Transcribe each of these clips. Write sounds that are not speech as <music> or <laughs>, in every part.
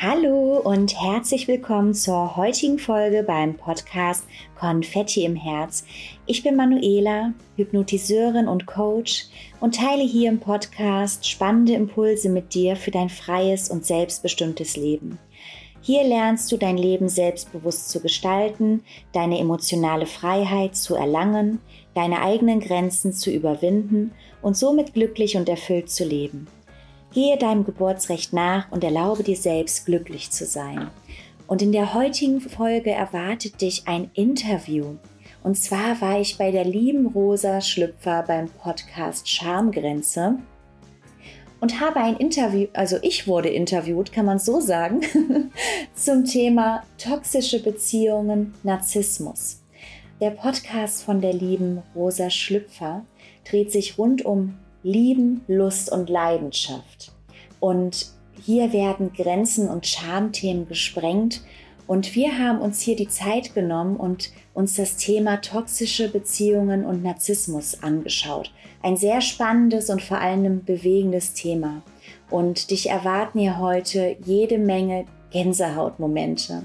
Hallo und herzlich willkommen zur heutigen Folge beim Podcast Konfetti im Herz. Ich bin Manuela, Hypnotiseurin und Coach und teile hier im Podcast spannende Impulse mit dir für dein freies und selbstbestimmtes Leben. Hier lernst du dein Leben selbstbewusst zu gestalten, deine emotionale Freiheit zu erlangen, deine eigenen Grenzen zu überwinden und somit glücklich und erfüllt zu leben. Gehe deinem Geburtsrecht nach und erlaube dir selbst glücklich zu sein. Und in der heutigen Folge erwartet dich ein Interview. Und zwar war ich bei der lieben Rosa Schlüpfer beim Podcast Schamgrenze und habe ein Interview, also ich wurde interviewt, kann man so sagen, <laughs> zum Thema toxische Beziehungen, Narzissmus. Der Podcast von der lieben Rosa Schlüpfer dreht sich rund um Lieben, Lust und Leidenschaft. Und hier werden Grenzen und Schamthemen gesprengt. Und wir haben uns hier die Zeit genommen und uns das Thema toxische Beziehungen und Narzissmus angeschaut. Ein sehr spannendes und vor allem bewegendes Thema. Und dich erwarten hier heute jede Menge Gänsehautmomente.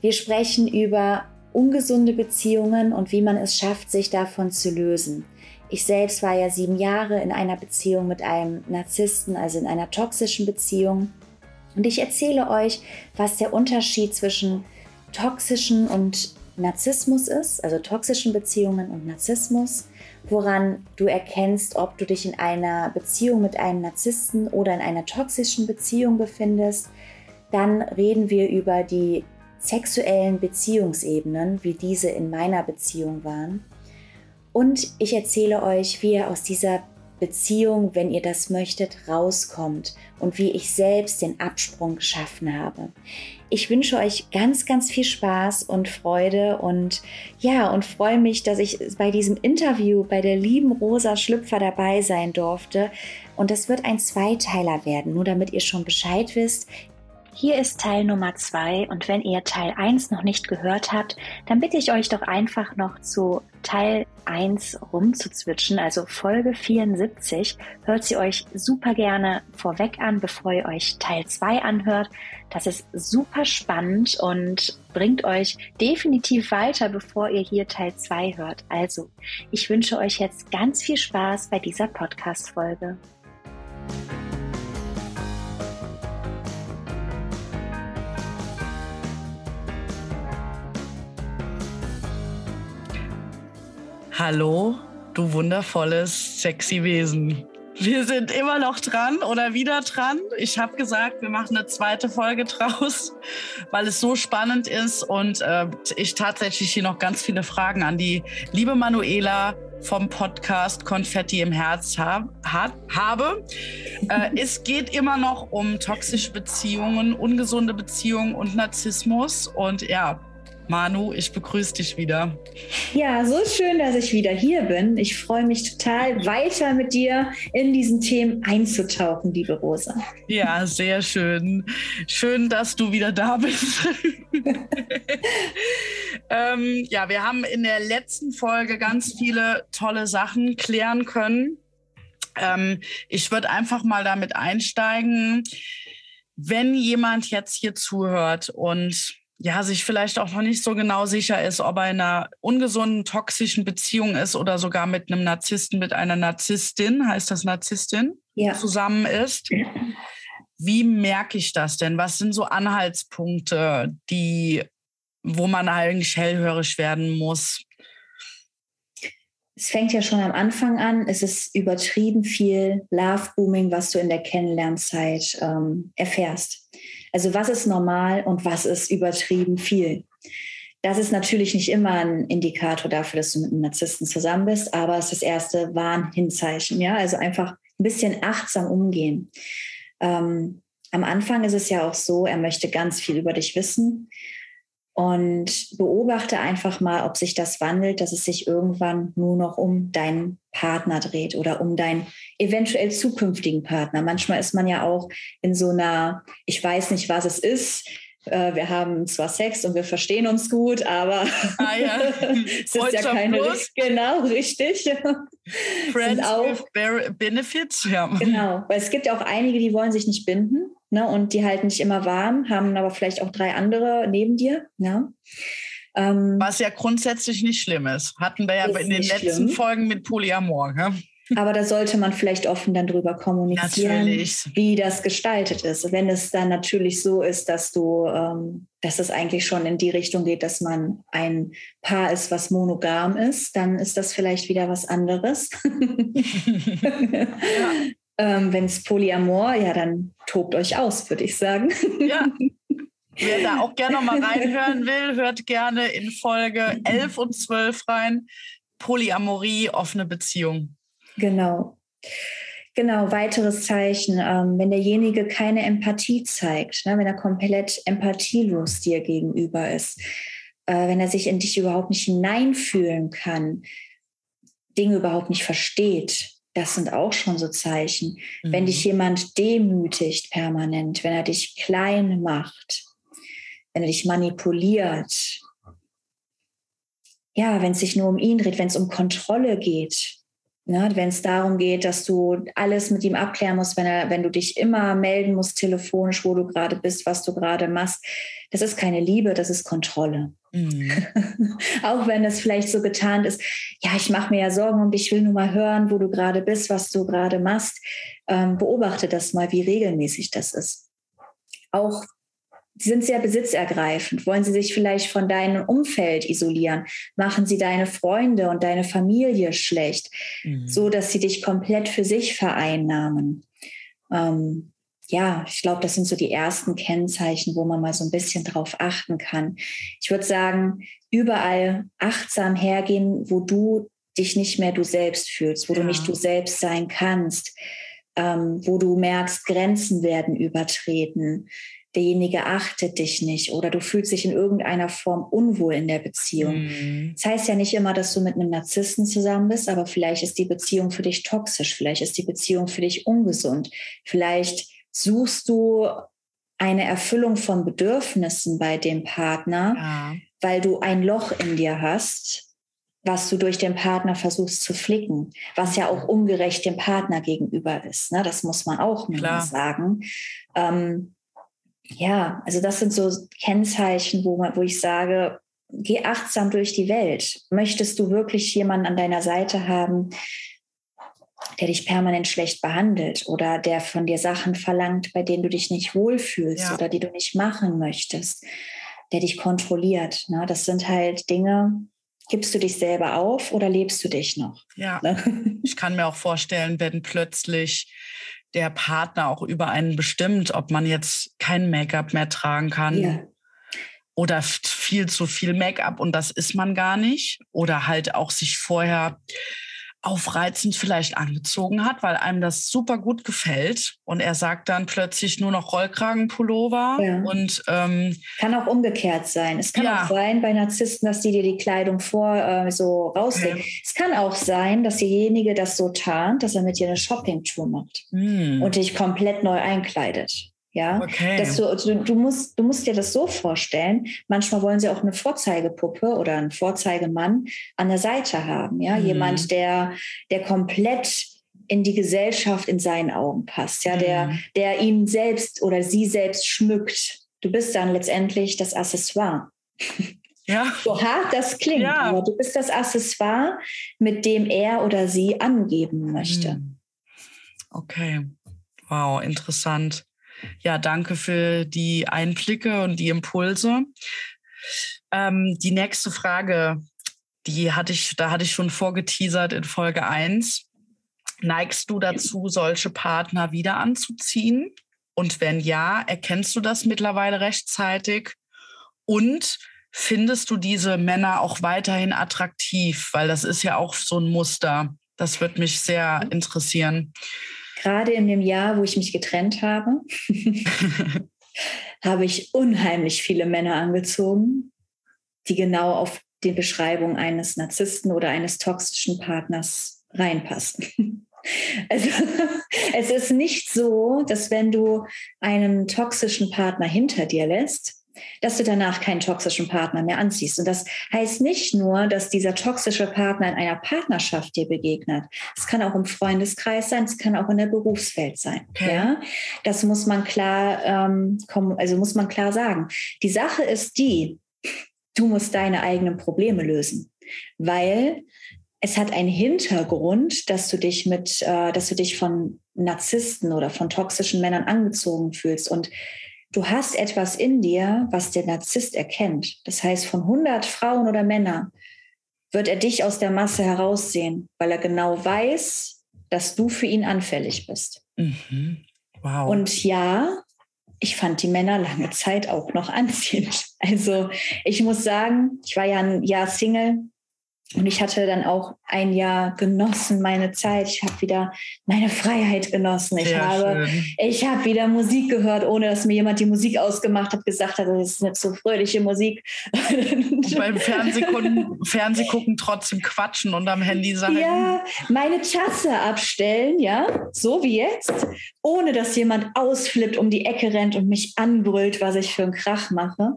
Wir sprechen über ungesunde Beziehungen und wie man es schafft, sich davon zu lösen. Ich selbst war ja sieben Jahre in einer Beziehung mit einem Narzissten, also in einer toxischen Beziehung. Und ich erzähle euch, was der Unterschied zwischen toxischen und Narzissmus ist, also toxischen Beziehungen und Narzissmus, woran du erkennst, ob du dich in einer Beziehung mit einem Narzissten oder in einer toxischen Beziehung befindest. Dann reden wir über die sexuellen Beziehungsebenen, wie diese in meiner Beziehung waren. Und ich erzähle euch, wie ihr aus dieser Beziehung, wenn ihr das möchtet, rauskommt und wie ich selbst den Absprung geschaffen habe. Ich wünsche euch ganz, ganz viel Spaß und Freude und ja, und freue mich, dass ich bei diesem Interview bei der lieben Rosa Schlüpfer dabei sein durfte. Und das wird ein Zweiteiler werden, nur damit ihr schon Bescheid wisst. Hier ist Teil Nummer zwei und wenn ihr Teil 1 noch nicht gehört habt, dann bitte ich euch doch einfach noch zu Teil 1 rumzuzwitschen, also Folge 74. Hört sie euch super gerne vorweg an, bevor ihr euch Teil 2 anhört. Das ist super spannend und bringt euch definitiv weiter, bevor ihr hier Teil 2 hört. Also, ich wünsche euch jetzt ganz viel Spaß bei dieser Podcast-Folge. Hallo, du wundervolles, sexy Wesen. Wir sind immer noch dran oder wieder dran. Ich habe gesagt, wir machen eine zweite Folge draus, weil es so spannend ist und äh, ich tatsächlich hier noch ganz viele Fragen an die liebe Manuela vom Podcast Konfetti im Herz hab, hat, habe. Äh, <laughs> es geht immer noch um toxische Beziehungen, ungesunde Beziehungen und Narzissmus. Und ja, Manu, ich begrüße dich wieder. Ja, so schön, dass ich wieder hier bin. Ich freue mich total, weiter mit dir in diesen Themen einzutauchen, liebe Rosa. Ja, sehr schön. Schön, dass du wieder da bist. <laughs> ähm, ja, wir haben in der letzten Folge ganz viele tolle Sachen klären können. Ähm, ich würde einfach mal damit einsteigen, wenn jemand jetzt hier zuhört und ja, sich vielleicht auch noch nicht so genau sicher ist, ob er in einer ungesunden, toxischen Beziehung ist oder sogar mit einem Narzissten, mit einer Narzisstin, heißt das Narzisstin, ja. zusammen ist. Wie merke ich das denn? Was sind so Anhaltspunkte, die, wo man eigentlich hellhörig werden muss? Es fängt ja schon am Anfang an. Es ist übertrieben viel Love-Booming, was du in der Kennenlernzeit ähm, erfährst. Also was ist normal und was ist übertrieben viel? Das ist natürlich nicht immer ein Indikator dafür, dass du mit einem Narzissten zusammen bist, aber es ist das erste Warnhinzeichen. Ja, also einfach ein bisschen achtsam umgehen. Ähm, am Anfang ist es ja auch so, er möchte ganz viel über dich wissen und beobachte einfach mal, ob sich das wandelt, dass es sich irgendwann nur noch um deinen Partner dreht oder um deinen eventuell zukünftigen Partner. Manchmal ist man ja auch in so einer, ich weiß nicht, was es ist. Äh, wir haben zwar Sex und wir verstehen uns gut, aber ah, ja. <laughs> es ist ja keine genau richtig. <laughs> Friends auch, with benefits, ja. Genau, weil es gibt ja auch einige, die wollen sich nicht binden ne, und die halten dich immer warm, haben aber vielleicht auch drei andere neben dir. Ja. Ähm, Was ja grundsätzlich nicht schlimm ist. Hatten wir ja in den letzten schlimm. Folgen mit Polyamor. Ne? Aber da sollte man vielleicht offen dann drüber kommunizieren, natürlich. wie das gestaltet ist. Wenn es dann natürlich so ist, dass du, ähm, dass es eigentlich schon in die Richtung geht, dass man ein Paar ist, was monogam ist, dann ist das vielleicht wieder was anderes. <laughs> <laughs> ja. Ähm, Wenn es Polyamor, ja, dann tobt euch aus, würde ich sagen. Ja. <laughs> Wer da auch gerne noch mal reinhören will, hört gerne in Folge 11 und 12 rein. Polyamorie, offene Beziehung. Genau. Genau, weiteres Zeichen, ähm, wenn derjenige keine Empathie zeigt, ne, wenn er komplett empathielos dir gegenüber ist, äh, wenn er sich in dich überhaupt nicht hineinfühlen kann, Dinge überhaupt nicht versteht, das sind auch schon so Zeichen. Mhm. Wenn dich jemand demütigt permanent, wenn er dich klein macht, wenn er dich manipuliert, ja, wenn es sich nur um ihn dreht, wenn es um Kontrolle geht, Ne, wenn es darum geht, dass du alles mit ihm abklären musst, wenn, er, wenn du dich immer melden musst telefonisch, wo du gerade bist, was du gerade machst, das ist keine Liebe, das ist Kontrolle. Mhm. <laughs> Auch wenn es vielleicht so getan ist, ja, ich mache mir ja Sorgen und ich will nur mal hören, wo du gerade bist, was du gerade machst. Ähm, beobachte das mal, wie regelmäßig das ist. Auch Sie sind sehr besitzergreifend. Wollen sie sich vielleicht von deinem Umfeld isolieren? Machen sie deine Freunde und deine Familie schlecht, mhm. so dass sie dich komplett für sich vereinnahmen? Ähm, ja, ich glaube, das sind so die ersten Kennzeichen, wo man mal so ein bisschen drauf achten kann. Ich würde sagen, überall achtsam hergehen, wo du dich nicht mehr du selbst fühlst, wo ja. du nicht du selbst sein kannst, ähm, wo du merkst, Grenzen werden übertreten derjenige achtet dich nicht oder du fühlst dich in irgendeiner Form unwohl in der Beziehung. Mhm. Das heißt ja nicht immer, dass du mit einem Narzissten zusammen bist, aber vielleicht ist die Beziehung für dich toxisch, vielleicht ist die Beziehung für dich ungesund, vielleicht suchst du eine Erfüllung von Bedürfnissen bei dem Partner, ja. weil du ein Loch in dir hast, was du durch den Partner versuchst zu flicken, was ja auch ungerecht dem Partner gegenüber ist. Ne? Das muss man auch mal sagen. Ähm, ja, also das sind so Kennzeichen, wo, man, wo ich sage, geh achtsam durch die Welt. Möchtest du wirklich jemanden an deiner Seite haben, der dich permanent schlecht behandelt oder der von dir Sachen verlangt, bei denen du dich nicht wohlfühlst ja. oder die du nicht machen möchtest, der dich kontrolliert. Ne? Das sind halt Dinge, gibst du dich selber auf oder lebst du dich noch? Ja, ne? <laughs> ich kann mir auch vorstellen, wenn plötzlich der Partner auch über einen bestimmt, ob man jetzt kein Make-up mehr tragen kann. Ja. Oder viel zu viel Make-up und das ist man gar nicht. Oder halt auch sich vorher aufreizend vielleicht angezogen hat, weil einem das super gut gefällt. Und er sagt dann plötzlich nur noch Rollkragenpullover. Ja. Und ähm, kann auch umgekehrt sein. Es kann ja. auch sein bei Narzissten, dass die dir die Kleidung vor äh, so rauslegen. Ja. Es kann auch sein, dass derjenige das so tarnt, dass er mit dir eine Shoppingtour macht hm. und dich komplett neu einkleidet. Ja, okay. dass du, du, du, musst, du musst dir das so vorstellen. Manchmal wollen sie auch eine Vorzeigepuppe oder einen Vorzeigemann an der Seite haben. Ja, mhm. jemand, der, der komplett in die Gesellschaft in seinen Augen passt. Ja, mhm. der, der ihn selbst oder sie selbst schmückt. Du bist dann letztendlich das Accessoire. Ja. <laughs> So hart das klingt, ja. aber du bist das Accessoire, mit dem er oder sie angeben möchte. Mhm. Okay. Wow, interessant. Ja, danke für die Einblicke und die Impulse. Ähm, die nächste Frage, die hatte ich, da hatte ich schon vorgeteasert in Folge 1. Neigst du dazu, solche Partner wieder anzuziehen? Und wenn ja, erkennst du das mittlerweile rechtzeitig? Und findest du diese Männer auch weiterhin attraktiv? Weil das ist ja auch so ein Muster. Das würde mich sehr interessieren gerade in dem Jahr, wo ich mich getrennt habe, <laughs> habe ich unheimlich viele Männer angezogen, die genau auf die Beschreibung eines Narzissten oder eines toxischen Partners reinpassen. <laughs> Also es ist nicht so, dass wenn du einen toxischen Partner hinter dir lässt, dass du danach keinen toxischen Partner mehr anziehst. Und das heißt nicht nur, dass dieser toxische Partner in einer Partnerschaft dir begegnet. Es kann auch im Freundeskreis sein, es kann auch in der Berufswelt sein. Okay. Ja, das muss man klar, ähm, also muss man klar sagen. Die Sache ist die, du musst deine eigenen Probleme lösen, weil es hat einen Hintergrund, dass du dich mit, äh, dass du dich von Narzissten oder von toxischen Männern angezogen fühlst und du hast etwas in dir, was der Narzisst erkennt. Das heißt, von 100 Frauen oder Männern wird er dich aus der Masse heraussehen, weil er genau weiß, dass du für ihn anfällig bist. Mhm. Wow. Und ja, ich fand die Männer lange Zeit auch noch <laughs> anziehend. Also ich muss sagen, ich war ja ein Jahr Single und ich hatte dann auch ein Jahr genossen, meine Zeit. Ich habe wieder meine Freiheit genossen. Ich Sehr habe, ich habe wieder Musik gehört, ohne dass mir jemand die Musik ausgemacht hat, gesagt hat, das ist nicht so fröhliche Musik. Und beim Fernsehgucken, Fernsehgucken trotzdem quatschen und am Handy sagen. Ja, meine Tasse abstellen, ja, so wie jetzt, ohne dass jemand ausflippt, um die Ecke rennt und mich anbrüllt, was ich für einen Krach mache.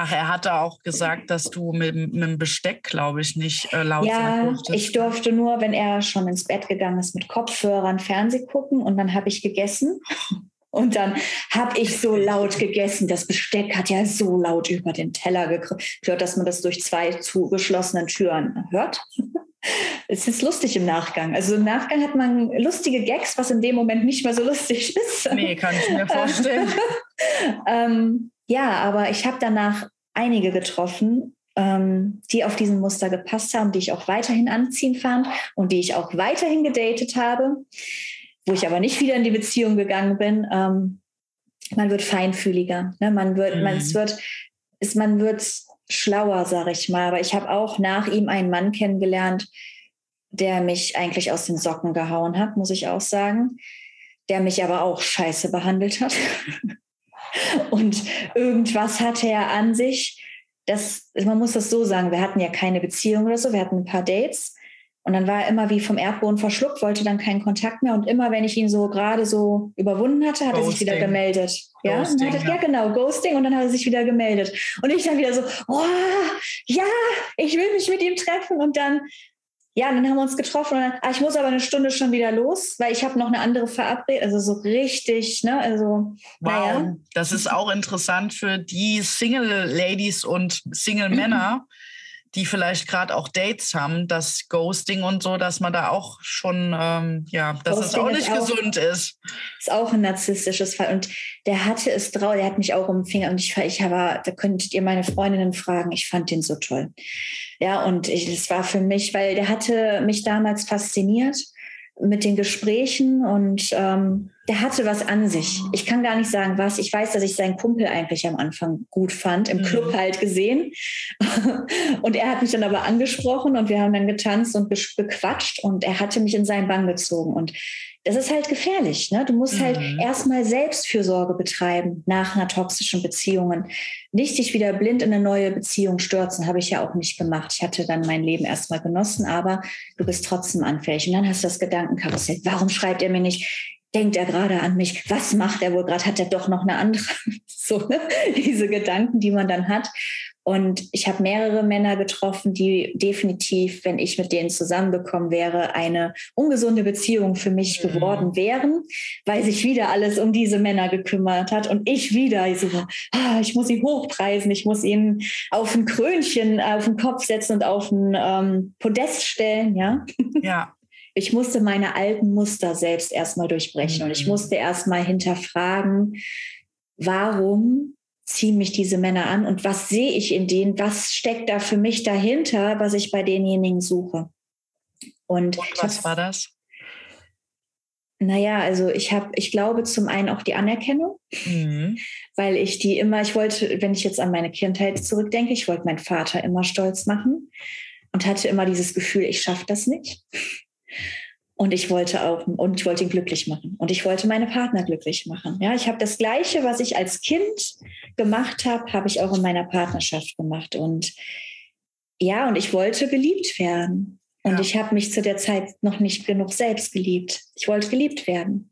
Ach, er hatte auch gesagt, dass du mit, mit dem Besteck, glaube ich, nicht äh, laut ja, sein durftest. ich durfte nur, wenn er schon ins Bett gegangen ist, mit Kopfhörern Fernseh gucken und dann habe ich gegessen. Und dann habe ich so laut gegessen. Das Besteck hat ja so laut über den Teller gehört, dass man das durch zwei zugeschlossenen Türen hört. <laughs> Es ist lustig im Nachgang. Also im Nachgang hat man lustige Gags, was in dem Moment nicht mehr so lustig ist. Nee, kann ich mir vorstellen. <laughs> ähm, ja, aber ich habe danach einige getroffen, ähm, die auf diesen Muster gepasst haben, die ich auch weiterhin anziehen fand und die ich auch weiterhin gedatet habe, wo ich aber nicht wieder in die Beziehung gegangen bin. Ähm, man wird feinfühliger, ne? man wird, mhm. man, es wird, ist, man wird schlauer, sage ich mal. Aber ich habe auch nach ihm einen Mann kennengelernt, der mich eigentlich aus den Socken gehauen hat, muss ich auch sagen, der mich aber auch scheiße behandelt hat. <laughs> Und irgendwas hatte er an sich. Das, man muss das so sagen, wir hatten ja keine Beziehung oder so, wir hatten ein paar Dates. Und dann war er immer wie vom Erdboden verschluckt, wollte dann keinen Kontakt mehr. Und immer, wenn ich ihn so gerade so überwunden hatte, hat Ghosting. er sich wieder gemeldet. Ja? Ghosting, hatte, ja. ja, genau, Ghosting. Und dann hat er sich wieder gemeldet. Und ich dann wieder so, oh, ja, ich will mich mit ihm treffen. Und dann ja, dann haben wir uns getroffen und dann, ah, ich muss aber eine Stunde schon wieder los, weil ich habe noch eine andere Verabredung. Also so richtig, ne? Also, wow, naja. das ist auch interessant für die Single-Ladies und Single-Männer. Die vielleicht gerade auch Dates haben, das Ghosting und so, dass man da auch schon, ähm, ja, dass Ghosting es auch nicht ist gesund auch, ist. Ist auch ein narzisstisches Fall. Und der hatte es drauf, der hat mich auch um den Finger und ich, ich habe, da könntet ihr meine Freundinnen fragen, ich fand den so toll. Ja, und es war für mich, weil der hatte mich damals fasziniert mit den Gesprächen und ähm, der hatte was an sich. Ich kann gar nicht sagen, was. Ich weiß, dass ich seinen Kumpel eigentlich am Anfang gut fand, im Club mhm. halt gesehen. <laughs> und er hat mich dann aber angesprochen und wir haben dann getanzt und bequatscht und er hatte mich in seinen Bann gezogen. Und das ist halt gefährlich. Ne? Du musst halt mhm. erstmal Selbstfürsorge betreiben nach einer toxischen Beziehung. Nicht dich wieder blind in eine neue Beziehung stürzen, habe ich ja auch nicht gemacht. Ich hatte dann mein Leben erstmal genossen, aber du bist trotzdem anfällig. Und dann hast du das Gedankenkarussell. Warum schreibt er mir nicht? Denkt er gerade an mich? Was macht er wohl gerade? Hat er doch noch eine andere? <laughs> so, ne? diese Gedanken, die man dann hat. Und ich habe mehrere Männer getroffen, die definitiv, wenn ich mit denen zusammengekommen wäre, eine ungesunde Beziehung für mich mhm. geworden wären, weil sich wieder alles um diese Männer gekümmert hat und ich wieder so, ah, ich muss sie hochpreisen, ich muss ihnen auf ein Krönchen auf den Kopf setzen und auf ein ähm, Podest stellen, ja. Ja. Ich musste meine alten Muster selbst erstmal durchbrechen und ich mhm. musste erstmal hinterfragen, warum ziehen mich diese Männer an und was sehe ich in denen, was steckt da für mich dahinter, was ich bei denjenigen suche. Und, und was war das? Naja, also ich habe, ich glaube zum einen auch die Anerkennung, mhm. weil ich die immer, ich wollte, wenn ich jetzt an meine Kindheit zurückdenke, ich wollte meinen Vater immer stolz machen und hatte immer dieses Gefühl, ich schaffe das nicht. Und ich wollte auch, und ich wollte ihn glücklich machen. Und ich wollte meine Partner glücklich machen. Ja, ich habe das Gleiche, was ich als Kind gemacht habe, habe ich auch in meiner Partnerschaft gemacht. Und ja, und ich wollte geliebt werden. Und ja. ich habe mich zu der Zeit noch nicht genug selbst geliebt. Ich wollte geliebt werden.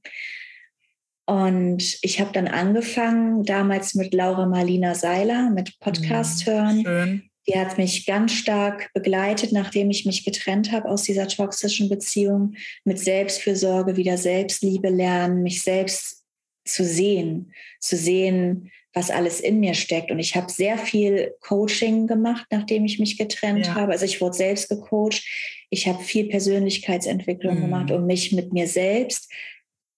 Und ich habe dann angefangen, damals mit Laura Marlina Seiler, mit Podcast mhm, hören. Schön. Die hat mich ganz stark begleitet, nachdem ich mich getrennt habe aus dieser toxischen Beziehung, mit Selbstfürsorge, wieder Selbstliebe lernen, mich selbst zu sehen, zu sehen, was alles in mir steckt. Und ich habe sehr viel Coaching gemacht, nachdem ich mich getrennt ja. habe. Also ich wurde selbst gecoacht. Ich habe viel Persönlichkeitsentwicklung mhm. gemacht, um mich mit mir selbst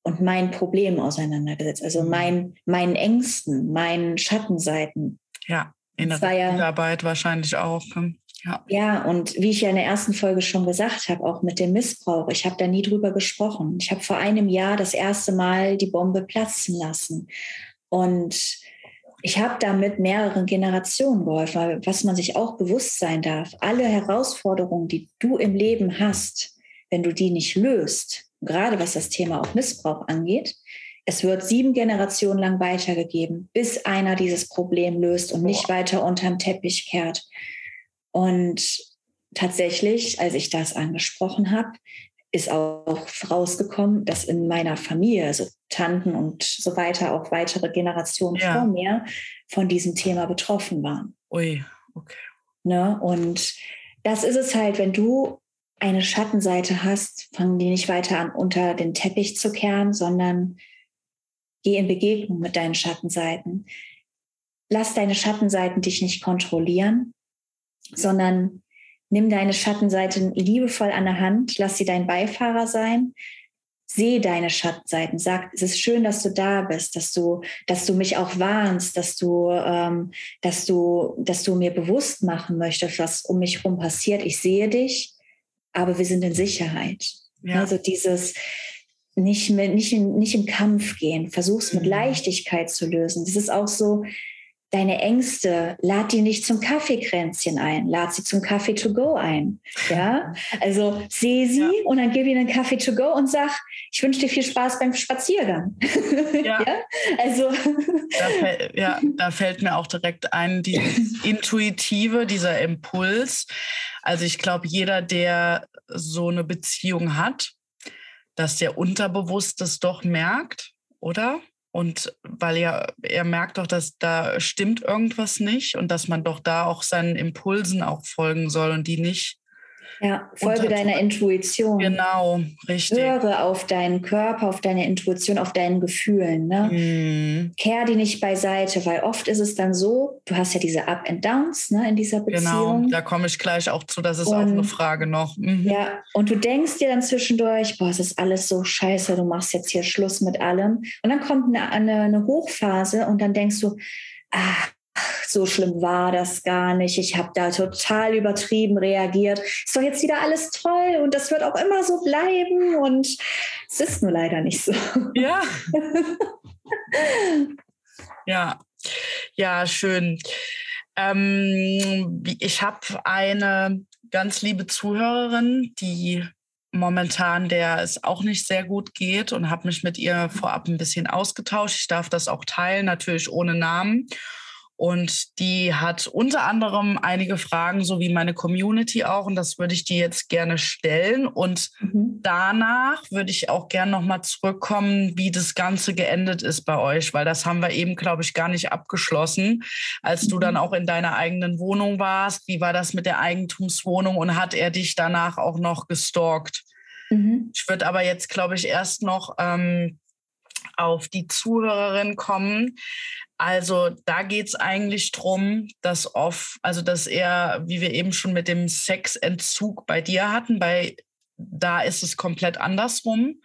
und meinen Problemen auseinandergesetzt. Also mhm. mein, meinen Ängsten, meinen Schattenseiten. Ja, in der ja, Arbeit wahrscheinlich auch. Ne? Ja. ja, und wie ich ja in der ersten Folge schon gesagt habe, auch mit dem Missbrauch, ich habe da nie drüber gesprochen. Ich habe vor einem Jahr das erste Mal die Bombe platzen lassen. Und ich habe damit mehreren Generationen geholfen, was man sich auch bewusst sein darf. Alle Herausforderungen, die du im Leben hast, wenn du die nicht löst, gerade was das Thema auch Missbrauch angeht, es wird sieben Generationen lang weitergegeben, bis einer dieses Problem löst und nicht weiter unterm Teppich kehrt. Und tatsächlich, als ich das angesprochen habe, ist auch rausgekommen, dass in meiner Familie, also Tanten und so weiter, auch weitere Generationen ja. vor mir von diesem Thema betroffen waren. Ui, okay. Ne? Und das ist es halt, wenn du eine Schattenseite hast, fangen die nicht weiter an, unter den Teppich zu kehren, sondern geh in Begegnung mit deinen Schattenseiten. Lass deine Schattenseiten dich nicht kontrollieren, sondern nimm deine Schattenseiten liebevoll an der Hand, lass sie dein Beifahrer sein, sehe deine Schattenseiten, sag, es ist schön, dass du da bist, dass du, dass du mich auch warnst, dass du, ähm, dass du, dass du mir bewusst machen möchtest, was um mich herum passiert. Ich sehe dich, aber wir sind in Sicherheit. Ja. Also dieses nicht, mit, nicht, in, nicht im Kampf gehen, versuch's mit mhm. Leichtigkeit zu lösen. Das ist auch so, deine Ängste, lad die nicht zum Kaffeekränzchen ein, lad sie zum Kaffee to go ein. Ja, also sehe sie ja. und dann gib ihnen einen Kaffee to go und sag, ich wünsche dir viel Spaß beim Spaziergang. <laughs> Ja, ja? also. Da fällt, ja, da fällt mir auch direkt ein, dieses <laughs> Intuitive, dieser Impuls. Also ich glaube, jeder, der so eine Beziehung hat, dass der unterbewusst das doch merkt, oder? Und weil er, er merkt doch, dass da stimmt irgendwas nicht und dass man doch da auch seinen Impulsen auch folgen soll und die nicht ja, folge deiner Intuition. Genau, richtig. Höre auf deinen Körper, auf deine Intuition, auf deinen Gefühlen. Ne? Mm. Kehr die nicht beiseite, weil oft ist es dann so, du hast ja diese Up and Downs ne, in dieser genau, Beziehung. Genau, da komme ich gleich auch zu, das ist und, auch eine Frage noch. Mhm. Ja, und du denkst dir dann zwischendurch, boah, es ist alles so scheiße, du machst jetzt hier Schluss mit allem. Und dann kommt eine, eine, eine Hochphase und dann denkst du, ah, so schlimm war das gar nicht. Ich habe da total übertrieben reagiert. Ist doch jetzt wieder alles toll und das wird auch immer so bleiben und es ist nur leider nicht so. Ja. <laughs> ja. Ja, schön. Ähm, ich habe eine ganz liebe Zuhörerin, die momentan der es auch nicht sehr gut geht und habe mich mit ihr vorab ein bisschen ausgetauscht. Ich darf das auch teilen, natürlich ohne Namen. Und die hat unter anderem einige Fragen, so wie meine Community auch. Und das würde ich dir jetzt gerne stellen. Und mhm. danach würde ich auch gerne nochmal zurückkommen, wie das Ganze geendet ist bei euch, weil das haben wir eben, glaube ich, gar nicht abgeschlossen. Als mhm. du dann mhm. auch in deiner eigenen Wohnung warst, wie war das mit der Eigentumswohnung und hat er dich danach auch noch gestalkt? Mhm. Ich würde aber jetzt, glaube ich, erst noch ähm, auf die Zuhörerin kommen. Also da geht es eigentlich darum, dass oft, also dass er, wie wir eben schon mit dem Sexentzug bei dir hatten, bei da ist es komplett andersrum.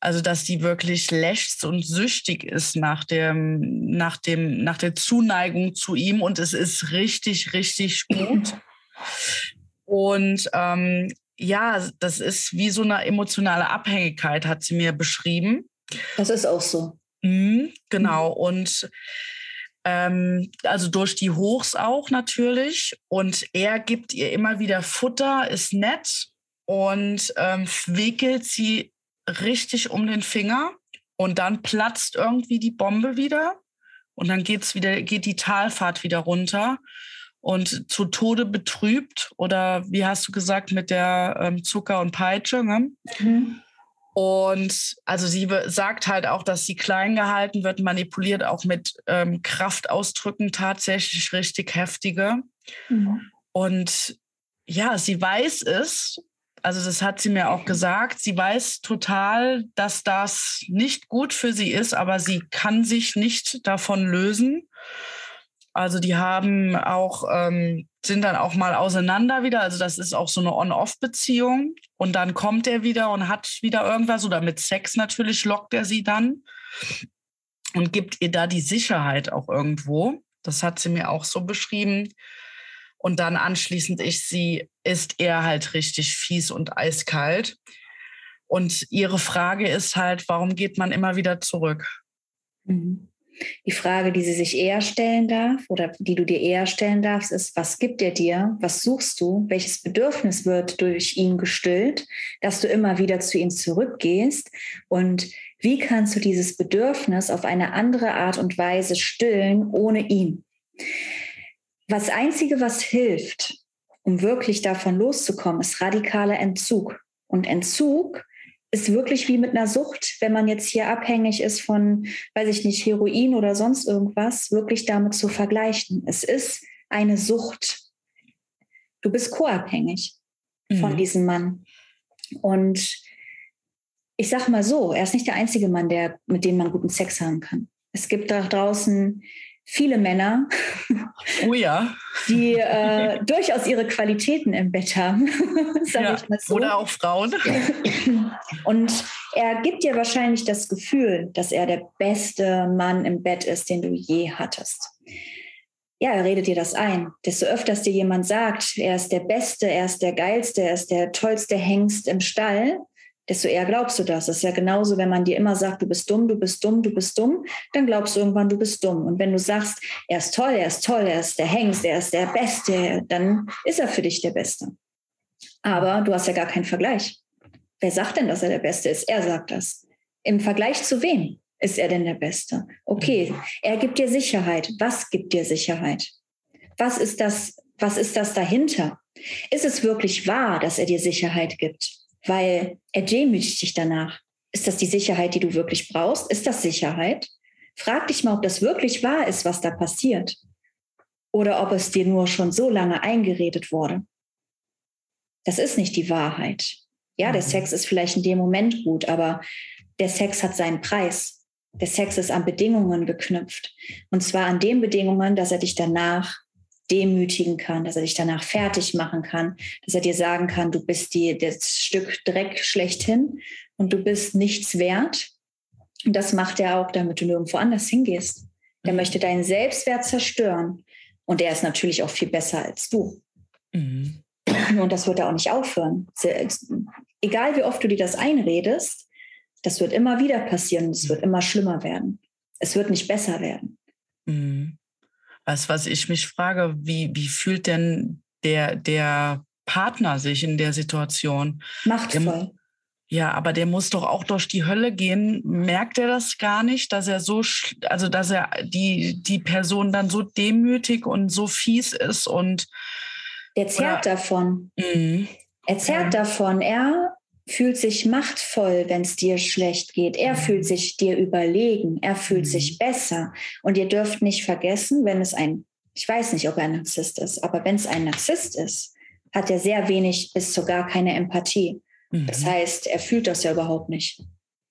Also dass die wirklich lächzt und süchtig ist nach dem, nach dem, nach der Zuneigung zu ihm und es ist richtig, richtig gut. Und ähm, ja, das ist wie so eine emotionale Abhängigkeit, hat sie mir beschrieben. Das ist auch so. Mhm, genau. Und ähm, also durch die Hochs auch natürlich. Und er gibt ihr immer wieder Futter, ist nett und ähm, wickelt sie richtig um den Finger. Und dann platzt irgendwie die Bombe wieder. Und dann geht's wieder, geht die Talfahrt wieder runter und zu Tode betrübt. Oder wie hast du gesagt, mit der ähm, Zucker und Peitsche. Ne? Mhm. Und also sie sagt halt auch, dass sie klein gehalten wird, manipuliert auch mit ähm, Kraftausdrücken tatsächlich richtig heftige. Mhm. Und ja, sie weiß es. Also das hat sie mir auch gesagt. Sie weiß total, dass das nicht gut für sie ist, aber sie kann sich nicht davon lösen. Also die haben auch, ähm, sind dann auch mal auseinander wieder. Also das ist auch so eine On-Off-Beziehung. Und dann kommt er wieder und hat wieder irgendwas oder mit Sex natürlich lockt er sie dann und gibt ihr da die Sicherheit auch irgendwo. Das hat sie mir auch so beschrieben. Und dann anschließend ich sie, ist er halt richtig fies und eiskalt. Und ihre Frage ist halt, warum geht man immer wieder zurück? Mhm. Die Frage, die sie sich eher stellen darf oder die du dir eher stellen darfst, ist, was gibt er dir? Was suchst du? Welches Bedürfnis wird durch ihn gestillt, dass du immer wieder zu ihm zurückgehst? Und wie kannst du dieses Bedürfnis auf eine andere Art und Weise stillen ohne ihn? Was einzige, was hilft, um wirklich davon loszukommen, ist radikaler Entzug. Und Entzug ist wirklich wie mit einer Sucht, wenn man jetzt hier abhängig ist von, weiß ich nicht, Heroin oder sonst irgendwas, wirklich damit zu vergleichen. Es ist eine Sucht. Du bist co-abhängig mhm. von diesem Mann. Und ich sag mal so, er ist nicht der einzige Mann, der, mit dem man guten Sex haben kann. Es gibt da draußen viele Männer, oh ja. die äh, durchaus ihre Qualitäten im Bett haben, <laughs> ja, ich mal so. Oder auch Frauen. <laughs> Und er gibt dir wahrscheinlich das Gefühl, dass er der beste Mann im Bett ist, den du je hattest. Ja, er redet dir das ein. Desto öfters dir jemand sagt, er ist der Beste, er ist der Geilste, er ist der tollste Hengst im Stall, desto eher glaubst du das. Das ist ja genauso, wenn man dir immer sagt, du bist dumm, du bist dumm, du bist dumm, dann glaubst du irgendwann, du bist dumm. Und wenn du sagst, er ist toll, er ist toll, er ist der Hengst, er ist der Beste, dann ist er für dich der Beste. Aber du hast ja gar keinen Vergleich. Wer sagt denn, dass er der Beste ist? Er sagt das. Im Vergleich zu wem ist er denn der Beste? Okay, er gibt dir Sicherheit. Was gibt dir Sicherheit? Was ist das, was ist das dahinter? Ist es wirklich wahr, dass er dir Sicherheit gibt? Weil er demütigt dich danach. Ist das die Sicherheit, die du wirklich brauchst? Ist das Sicherheit? Frag dich mal, ob das wirklich wahr ist, was da passiert. Oder ob es dir nur schon so lange eingeredet wurde. Das ist nicht die Wahrheit. Ja, der mhm. Sex ist vielleicht in dem Moment gut, aber der Sex hat seinen Preis. Der Sex ist an Bedingungen geknüpft. Und zwar an den Bedingungen, dass er dich danach demütigen kann, dass er dich danach fertig machen kann, dass er dir sagen kann, du bist die, das Stück Dreck schlechthin und du bist nichts wert. Und das macht er auch, damit du nirgendwo anders hingehst. Er mhm. möchte deinen Selbstwert zerstören. Und er ist natürlich auch viel besser als du. Mhm. Und das wird er auch nicht aufhören. Egal wie oft du dir das einredest, das wird immer wieder passieren. Es wird immer schlimmer werden. Es wird nicht besser werden. Mhm. Was, was ich mich frage, wie, wie fühlt denn der, der Partner sich in der Situation? Machtvoll. Ja, aber der muss doch auch durch die Hölle gehen. Merkt er das gar nicht, dass er so, also dass er die, die Person dann so demütig und so fies ist und der zerrt oder, davon. Mh. Er zerrt ja. davon. Er fühlt sich machtvoll, wenn es dir schlecht geht. Er mhm. fühlt sich dir überlegen. Er fühlt mhm. sich besser. Und ihr dürft nicht vergessen, wenn es ein, ich weiß nicht, ob er ein Narzisst ist, aber wenn es ein Narzisst ist, hat er sehr wenig bis sogar keine Empathie. Mhm. Das heißt, er fühlt das ja überhaupt nicht.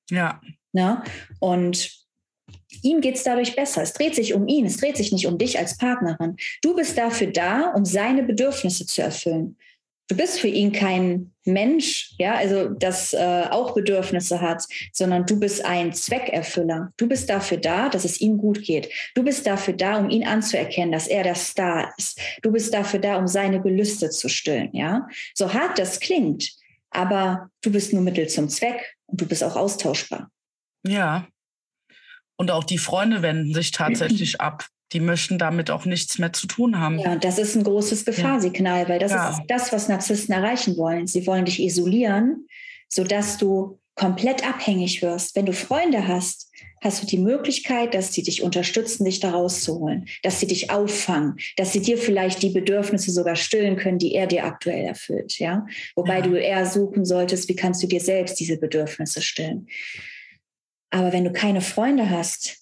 Ja. Na? Ne? Und ihm geht es dadurch besser. Es dreht sich um ihn, es dreht sich nicht um dich als Partnerin. Du bist dafür da, um seine Bedürfnisse zu erfüllen du bist für ihn kein Mensch, ja, also das äh, auch Bedürfnisse hat, sondern du bist ein Zweckerfüller. Du bist dafür da, dass es ihm gut geht. Du bist dafür da, um ihn anzuerkennen, dass er der Star ist. Du bist dafür da, um seine Gelüste zu stillen, ja. So hart das klingt, aber du bist nur Mittel zum Zweck und du bist auch austauschbar. Ja. Und auch die Freunde wenden sich tatsächlich <clears throat> ab die möchten damit auch nichts mehr zu tun haben. Ja, das ist ein großes Gefahrsignal, weil das ja. ist das, was Narzissten erreichen wollen. Sie wollen dich isolieren, sodass du komplett abhängig wirst. Wenn du Freunde hast, hast du die Möglichkeit, dass sie dich unterstützen, dich da rauszuholen, dass sie dich auffangen, dass sie dir vielleicht die Bedürfnisse sogar stillen können, die er dir aktuell erfüllt, ja. Wobei ja. du eher suchen solltest, wie kannst du dir selbst diese Bedürfnisse stillen. Aber wenn du keine Freunde hast,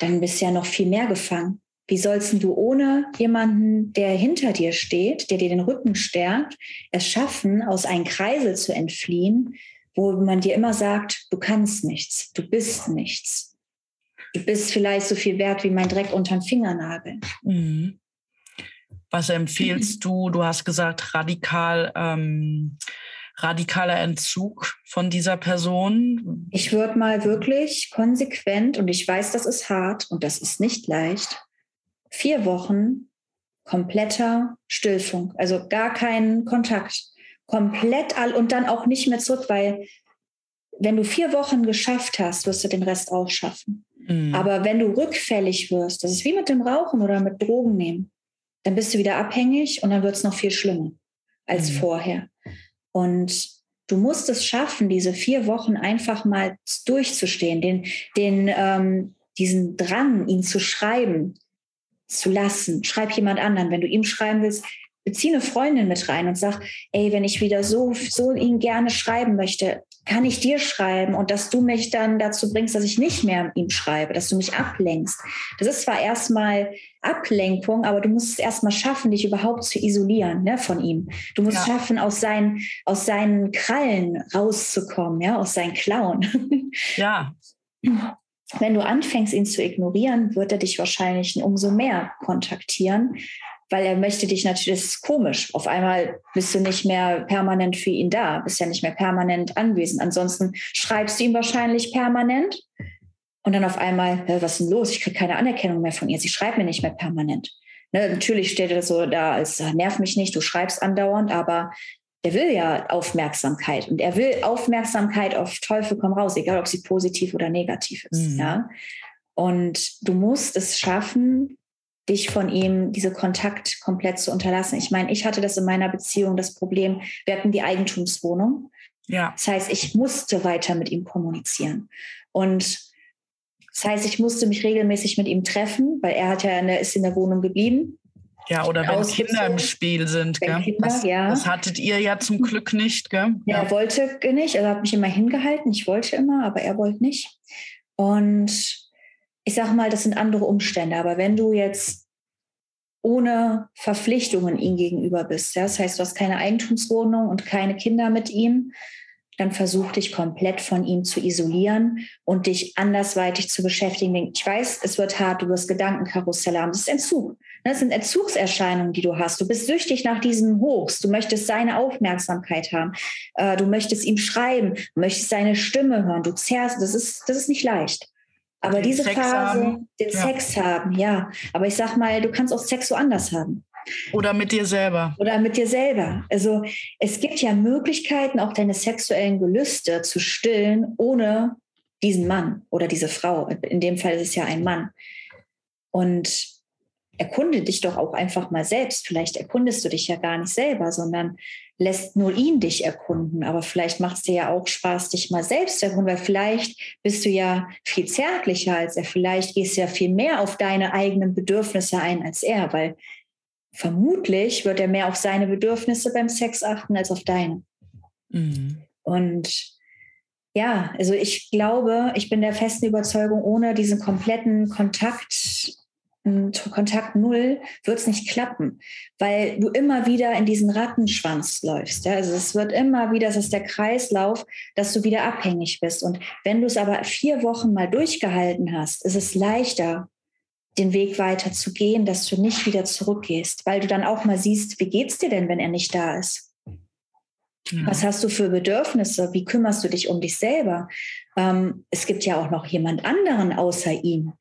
dann bist du ja noch viel mehr gefangen. Wie sollst du ohne jemanden, der hinter dir steht, der dir den Rücken stärkt, es schaffen, aus einem Kreisel zu entfliehen, wo man dir immer sagt, du kannst nichts, du bist nichts. Du bist vielleicht so viel wert wie mein Dreck unter den Fingernagel. Mhm. Was empfiehlst <clears throat> du? Du hast gesagt, radikal, ähm, radikaler Entzug von dieser Person. Ich würde mal wirklich konsequent, und ich weiß, das ist hart und das ist nicht leicht, vier Wochen kompletter Stillfunk, also gar keinen Kontakt komplett all und dann auch nicht mehr zurück, weil wenn du vier Wochen geschafft hast, wirst du den Rest auch schaffen. Mhm. Aber wenn du rückfällig wirst, das ist wie mit dem Rauchen oder mit Drogen nehmen, dann bist du wieder abhängig und dann wird es noch viel schlimmer als mhm. vorher. Und du musst es schaffen, diese vier Wochen einfach mal durchzustehen, den, den, ähm, diesen Drang, ihn zu schreiben, zu lassen. Schreib jemand anderen. Wenn du ihm schreiben willst, bezieh eine Freundin mit rein und sag, ey, wenn ich wieder so, so ihn gerne schreiben möchte, kann ich dir schreiben und dass du mich dann dazu bringst, dass ich nicht mehr ihm schreibe, dass du mich ablenkst. Das ist zwar erstmal Ablenkung, aber du musst es erstmal schaffen, dich überhaupt zu isolieren ne, von ihm. Du musst ja. schaffen, aus seinen, aus seinen Krallen rauszukommen, ja, aus seinen Klauen. Ja. <laughs> Wenn du anfängst, ihn zu ignorieren, wird er dich wahrscheinlich umso mehr kontaktieren, weil er möchte dich natürlich, das ist komisch. Auf einmal bist du nicht mehr permanent für ihn da, bist ja nicht mehr permanent anwesend. Ansonsten schreibst du ihm wahrscheinlich permanent und dann auf einmal, was ist denn los? Ich kriege keine Anerkennung mehr von ihr. Sie schreibt mir nicht mehr permanent. Ne, natürlich steht er so da als nerv mich nicht, du schreibst andauernd, aber der will ja Aufmerksamkeit und er will Aufmerksamkeit auf Teufel komm raus, egal ob sie positiv oder negativ ist. Mhm. Ja? Und du musst es schaffen, dich von ihm diese Kontakt komplett zu unterlassen. Ich meine, ich hatte das in meiner Beziehung das Problem, wir hatten die Eigentumswohnung. Ja. Das heißt, ich musste weiter mit ihm kommunizieren. Und das heißt, ich musste mich regelmäßig mit ihm treffen, weil er hat ja in der, ist in der Wohnung geblieben. Ja, oder wenn Kinder im Spiel sind. Gell? Kinder, das, ja. das hattet ihr ja zum Glück nicht. Gell? Ja, er wollte nicht. Er hat mich immer hingehalten. Ich wollte immer, aber er wollte nicht. Und ich sage mal, das sind andere Umstände. Aber wenn du jetzt ohne Verpflichtungen ihm gegenüber bist, ja, das heißt, du hast keine Eigentumswohnung und keine Kinder mit ihm, dann versuch dich komplett von ihm zu isolieren und dich andersweitig zu beschäftigen. Ich weiß, es wird hart, du wirst Gedankenkarussell haben. Das ist Entzug. Das sind Entzugserscheinungen, die du hast. Du bist süchtig nach diesem Hochs. Du möchtest seine Aufmerksamkeit haben. Äh, du möchtest ihm schreiben. Du möchtest seine Stimme hören. Du zerrst. Das ist, das ist nicht leicht. Aber den diese Sex Phase, haben. den ja. Sex haben, ja. Aber ich sag mal, du kannst auch Sex so anders haben. Oder mit dir selber. Oder mit dir selber. Also es gibt ja Möglichkeiten, auch deine sexuellen Gelüste zu stillen, ohne diesen Mann oder diese Frau. In dem Fall ist es ja ein Mann. Und erkunde dich doch auch einfach mal selbst. Vielleicht erkundest du dich ja gar nicht selber, sondern lässt nur ihn dich erkunden. Aber vielleicht macht es dir ja auch Spaß, dich mal selbst zu erkunden, weil vielleicht bist du ja viel zärtlicher als er. Vielleicht gehst du ja viel mehr auf deine eigenen Bedürfnisse ein als er, weil vermutlich wird er mehr auf seine Bedürfnisse beim Sex achten als auf deine. Mhm. Und ja, also ich glaube, ich bin der festen Überzeugung, ohne diesen kompletten Kontakt Kontakt null wird es nicht klappen, weil du immer wieder in diesen Rattenschwanz läufst. Ja? Also es wird immer wieder, das ist der Kreislauf, dass du wieder abhängig bist. Und wenn du es aber vier Wochen mal durchgehalten hast, ist es leichter, den Weg weiter zu gehen, dass du nicht wieder zurückgehst, weil du dann auch mal siehst, wie geht's dir denn, wenn er nicht da ist? Ja. Was hast du für Bedürfnisse? Wie kümmerst du dich um dich selber? Ähm, es gibt ja auch noch jemand anderen außer ihm.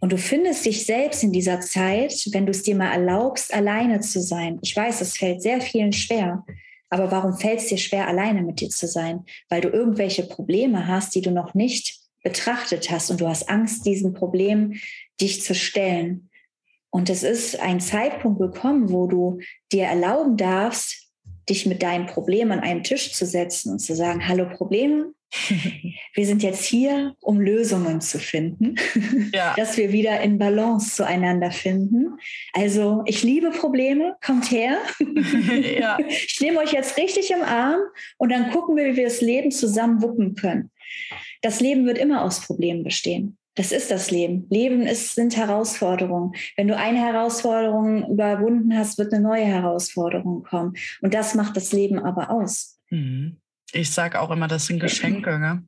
Und du findest dich selbst in dieser Zeit, wenn du es dir mal erlaubst, alleine zu sein. Ich weiß, es fällt sehr vielen schwer. Aber warum fällt es dir schwer, alleine mit dir zu sein? Weil du irgendwelche Probleme hast, die du noch nicht betrachtet hast und du hast Angst, diesen Problemen dich zu stellen. Und es ist ein Zeitpunkt gekommen, wo du dir erlauben darfst, dich mit deinem Problem an einen Tisch zu setzen und zu sagen, hallo Problem, <laughs> Wir sind jetzt hier, um Lösungen zu finden, <laughs> ja. dass wir wieder in Balance zueinander finden. Also ich liebe Probleme, kommt her. <laughs> Ja. Ich nehme euch jetzt richtig im Arm und dann gucken wir, wie wir das Leben zusammen wuppen können. Das Leben wird immer aus Problemen bestehen. Das ist das Leben. Leben ist, sind Herausforderungen. Wenn du eine Herausforderung überwunden hast, wird eine neue Herausforderung kommen. Und das macht das Leben aber aus. Mhm. Ich sage auch immer, das sind Geschenke. Ne?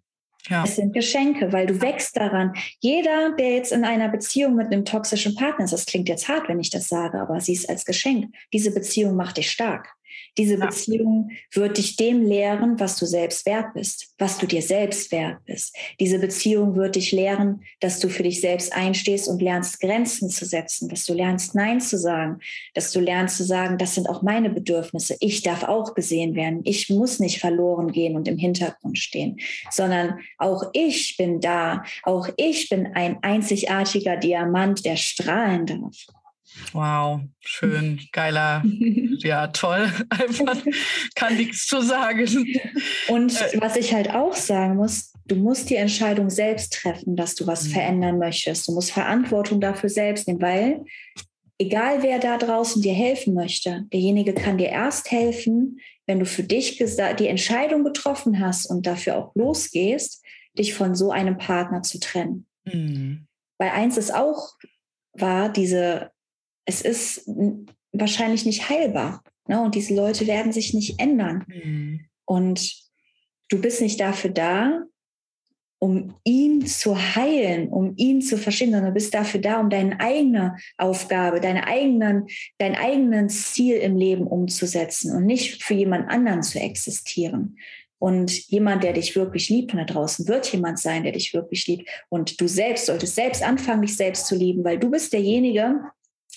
Ja. Es sind Geschenke, weil du wächst daran. Jeder, der jetzt in einer Beziehung mit einem toxischen Partner ist, das klingt jetzt hart, wenn ich das sage, aber sieh es als Geschenk. Diese Beziehung macht dich stark. Diese ja. Beziehung wird dich dem lehren, was du selbst wert bist, was du dir selbst wert bist. Diese Beziehung wird dich lehren, dass du für dich selbst einstehst und lernst, Grenzen zu setzen, dass du lernst, Nein zu sagen, dass du lernst zu sagen, das sind auch meine Bedürfnisse. Ich darf auch gesehen werden. Ich muss nicht verloren gehen und im Hintergrund stehen, sondern auch ich bin da. Auch ich bin ein einzigartiger Diamant, der strahlen darf. Wow, schön, geiler, <laughs> ja, toll. <laughs> Einfach kann nichts zu sagen. Und äh, was ich halt auch sagen muss, du musst die Entscheidung selbst treffen, dass du was mhm. verändern möchtest. Du musst Verantwortung dafür selbst nehmen, weil egal wer da draußen dir helfen möchte, derjenige kann dir erst helfen, wenn du für dich die Entscheidung getroffen hast und dafür auch losgehst, dich von so einem Partner zu trennen. Mhm. Weil eins ist auch war diese es ist wahrscheinlich nicht heilbar. Ne? Und diese Leute werden sich nicht ändern. Mhm. Und du bist nicht dafür da, um ihn zu heilen, um ihn zu verstehen, sondern du bist dafür da, um deine eigene Aufgabe, deine eigenen, dein eigenen Ziel im Leben umzusetzen und nicht für jemand anderen zu existieren. Und jemand, der dich wirklich liebt, und da draußen wird jemand sein, der dich wirklich liebt. Und du selbst solltest selbst anfangen, dich selbst zu lieben, weil du bist derjenige,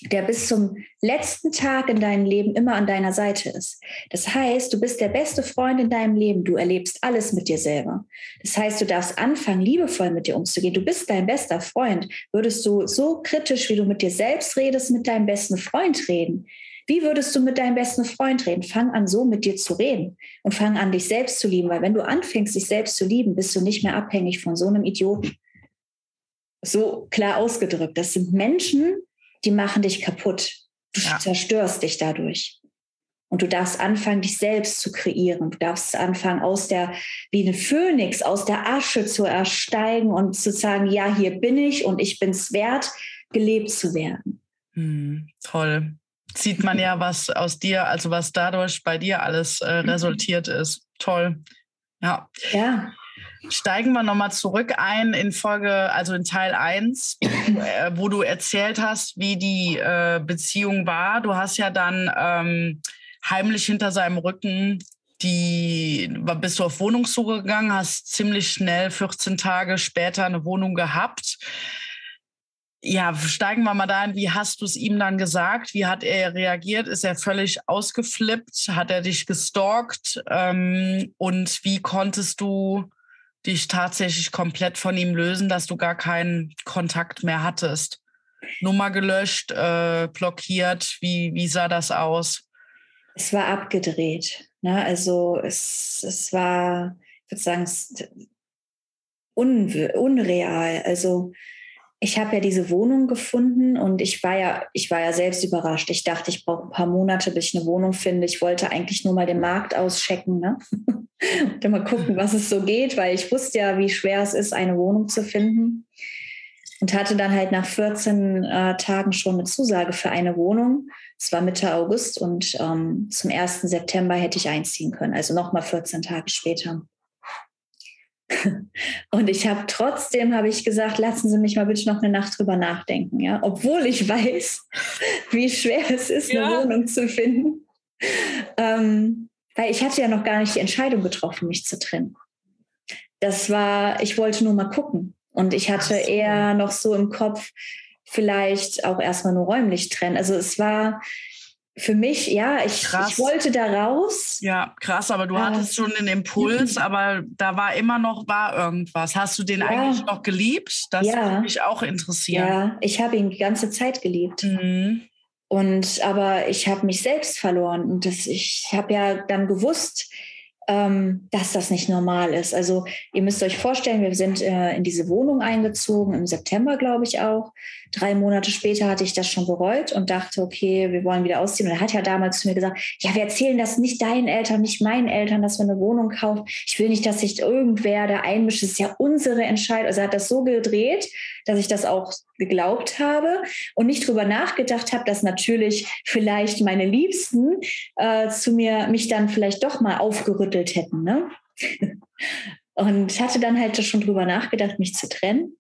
der bis zum letzten Tag in deinem Leben immer an deiner Seite ist. Das heißt, du bist der beste Freund in deinem Leben. Du erlebst alles mit dir selber. Das heißt, du darfst anfangen, liebevoll mit dir umzugehen. Du bist dein bester Freund. Würdest du so kritisch, wie du mit dir selbst redest, mit deinem besten Freund reden? Wie würdest du mit deinem besten Freund reden? Fang an, so mit dir zu reden und fang an, dich selbst zu lieben, weil wenn du anfängst, dich selbst zu lieben, bist du nicht mehr abhängig von so einem Idioten. So klar ausgedrückt. Das sind Menschen, die machen dich kaputt. Du ja. zerstörst dich dadurch. Und du darfst anfangen, dich selbst zu kreieren. Du darfst anfangen, aus der, wie eine Phönix, aus der Asche zu ersteigen und zu sagen, ja, hier bin ich und ich bin es wert, gelebt zu werden. Hm, toll. Sieht man ja, was aus dir, also was dadurch bei dir alles äh, mhm. resultiert ist. Toll. Ja. Ja. Steigen wir nochmal zurück ein in Folge, also in Teil 1, äh, wo du erzählt hast, wie die äh, Beziehung war. Du hast ja dann ähm, heimlich hinter seinem Rücken die, bist du auf Wohnungssuche gegangen, hast ziemlich schnell 14 Tage später eine Wohnung gehabt. Ja, steigen wir mal da ein. Wie hast du es ihm dann gesagt? Wie hat er reagiert? Ist er völlig ausgeflippt? Hat er dich gestalkt? Ähm, und wie konntest du dich tatsächlich komplett von ihm lösen, dass du gar keinen Kontakt mehr hattest? Nummer gelöscht, äh, blockiert, wie, wie sah das aus? Es war abgedreht. Ne? Also es, es war, ich würde sagen, unreal. Also ich habe ja diese Wohnung gefunden und ich war ja, ich war ja selbst überrascht. Ich dachte, ich brauche ein paar Monate, bis ich eine Wohnung finde. Ich wollte eigentlich nur mal den Markt auschecken, ne? Und mal gucken, was es so geht, weil ich wusste ja, wie schwer es ist, eine Wohnung zu finden. Und hatte dann halt nach 14 äh, Tagen schon eine Zusage für eine Wohnung. Es war Mitte August und ähm, zum 1. September hätte ich einziehen können, also nochmal 14 Tage später. <laughs> Und ich habe trotzdem, habe ich gesagt, lassen Sie mich mal bitte noch eine Nacht drüber nachdenken, ja, obwohl ich weiß, <laughs> wie schwer es ist, ja. eine Wohnung zu finden. Ähm, weil ich hatte ja noch gar nicht die Entscheidung getroffen, mich zu trennen. Das war, ich wollte nur mal gucken. Und ich hatte so. eher noch so im Kopf, vielleicht auch erstmal nur räumlich trennen. Also es war, für mich, ja, ich, ich, wollte da raus. Ja, krass, aber du äh, hattest schon den Impuls, aber da war immer noch war irgendwas. Hast du den ja. eigentlich noch geliebt? Das ja. würde mich auch interessieren. Ja, ich habe ihn die ganze Zeit geliebt. Mhm. Und aber ich habe mich selbst verloren und das, ich habe ja dann gewusst, ähm, dass das nicht normal ist. Also ihr müsst euch vorstellen, wir sind äh, in diese Wohnung eingezogen, im September glaube ich auch. Drei Monate später hatte ich das schon bereut und dachte, okay, wir wollen wieder ausziehen. Und er hat ja damals zu mir gesagt, ja, wir erzählen das nicht deinen Eltern, nicht meinen Eltern, dass wir eine Wohnung kaufen. Ich will nicht, dass sich irgendwer da einmischt. Das ist ja unsere Entscheidung. Also er hat das so gedreht, dass ich das auch geglaubt habe und nicht drüber nachgedacht habe, dass natürlich vielleicht meine Liebsten äh, zu mir mich dann vielleicht doch mal aufgerüttelt hätten. Ne? <laughs> und hatte dann halt schon drüber nachgedacht, mich zu trennen.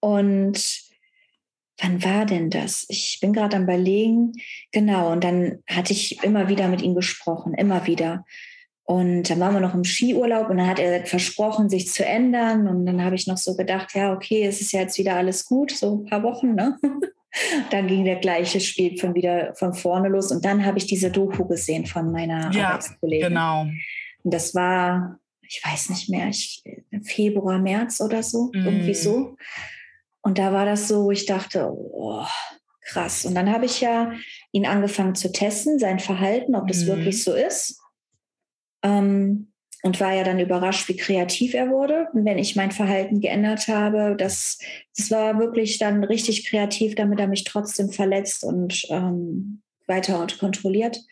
Und wann war denn das? Ich bin gerade am Überlegen. Genau, und dann hatte ich immer wieder mit ihm gesprochen, immer wieder. Und dann waren wir noch im Skiurlaub und dann hat er versprochen, sich zu ändern. Und dann habe ich noch so gedacht, ja, okay, es ist ja jetzt wieder alles gut, so ein paar Wochen, ne? <laughs> dann ging der gleiche Spiel von wieder von vorne los. Und dann habe ich diese Doku gesehen von meiner ja, Arbeitskollegin. Genau. Und das war, ich weiß nicht mehr, ich, Februar, März oder so, mm. irgendwie so. Und da war das so, wo ich dachte, oh, krass. Und dann habe ich ja ihn angefangen zu testen, sein Verhalten, ob das mm. wirklich so ist. Ähm, und war ja dann überrascht, wie kreativ er wurde. Und wenn ich mein Verhalten geändert habe, das, das war wirklich dann richtig kreativ, damit er mich trotzdem verletzt und ähm, weiter kontrolliert.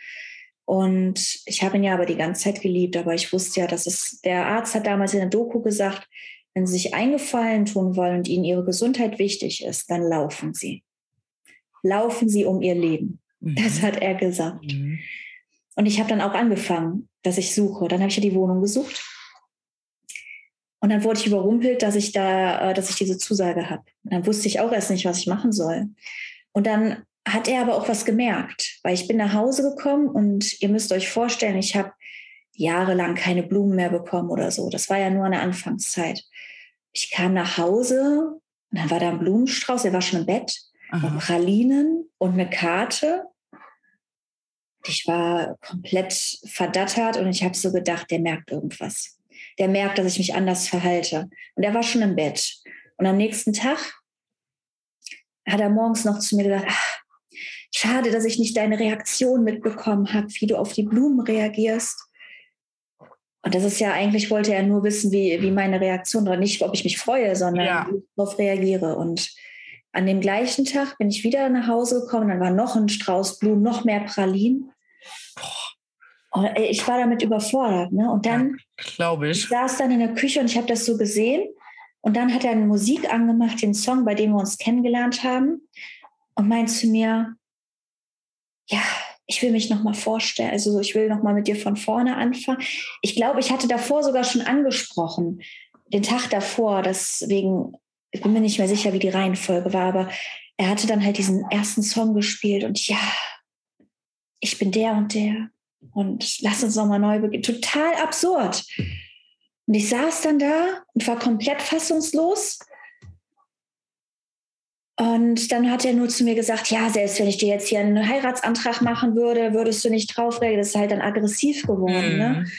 Und ich habe ihn ja aber die ganze Zeit geliebt, aber ich wusste ja, dass es, der Arzt hat damals in der Doku gesagt, wenn Sie sich eingefallen tun wollen und Ihnen Ihre Gesundheit wichtig ist, dann laufen Sie. Laufen Sie um Ihr Leben. Mhm. Das hat er gesagt. Mhm. Und ich habe dann auch angefangen, dass ich suche. Dann habe ich ja die Wohnung gesucht. Und dann wurde ich überrumpelt, dass ich da, äh, dass ich diese Zusage habe. Dann wusste ich auch erst nicht, was ich machen soll. Und dann hat er aber auch was gemerkt, weil ich bin nach Hause gekommen und ihr müsst euch vorstellen, ich habe jahrelang keine Blumen mehr bekommen oder so. Das war ja nur eine Anfangszeit. Ich kam nach Hause und dann war da ein Blumenstrauß, er war schon im Bett, Pralinen und eine Karte ich war komplett verdattert und ich habe so gedacht, der merkt irgendwas. Der merkt, dass ich mich anders verhalte. Und er war schon im Bett. Und am nächsten Tag hat er morgens noch zu mir gesagt, ach, schade, dass ich nicht deine Reaktion mitbekommen habe, wie du auf die Blumen reagierst. Und das ist ja eigentlich, wollte er nur wissen, wie, wie meine Reaktion war. Nicht, ob ich mich freue, sondern ja. wie ich darauf reagiere. Und an dem gleichen Tag bin ich wieder nach Hause gekommen, dann war noch ein Strauß Blumen, noch mehr Pralinen. Und ich war damit überfordert. Ne? Und dann ja, ich. ich saß dann in der Küche und ich habe das so gesehen. Und dann hat er eine Musik angemacht, den Song, bei dem wir uns kennengelernt haben, und meint zu mir, ja, ich will mich noch mal vorstellen, also ich will noch mal mit dir von vorne anfangen. Ich glaube, ich hatte davor sogar schon angesprochen, den Tag davor, deswegen, ich bin mir nicht mehr sicher, wie die Reihenfolge war, aber er hatte dann halt diesen ersten Song gespielt und ja, ich bin der und der und lass uns nochmal neu beginnen. Total absurd. Und ich saß dann da und war komplett fassungslos. Und dann hat er nur zu mir gesagt, ja, selbst wenn ich dir jetzt hier einen Heiratsantrag machen würde, würdest du nicht drauf reagieren. Das ist halt dann aggressiv geworden. Ne? Mhm. Ne?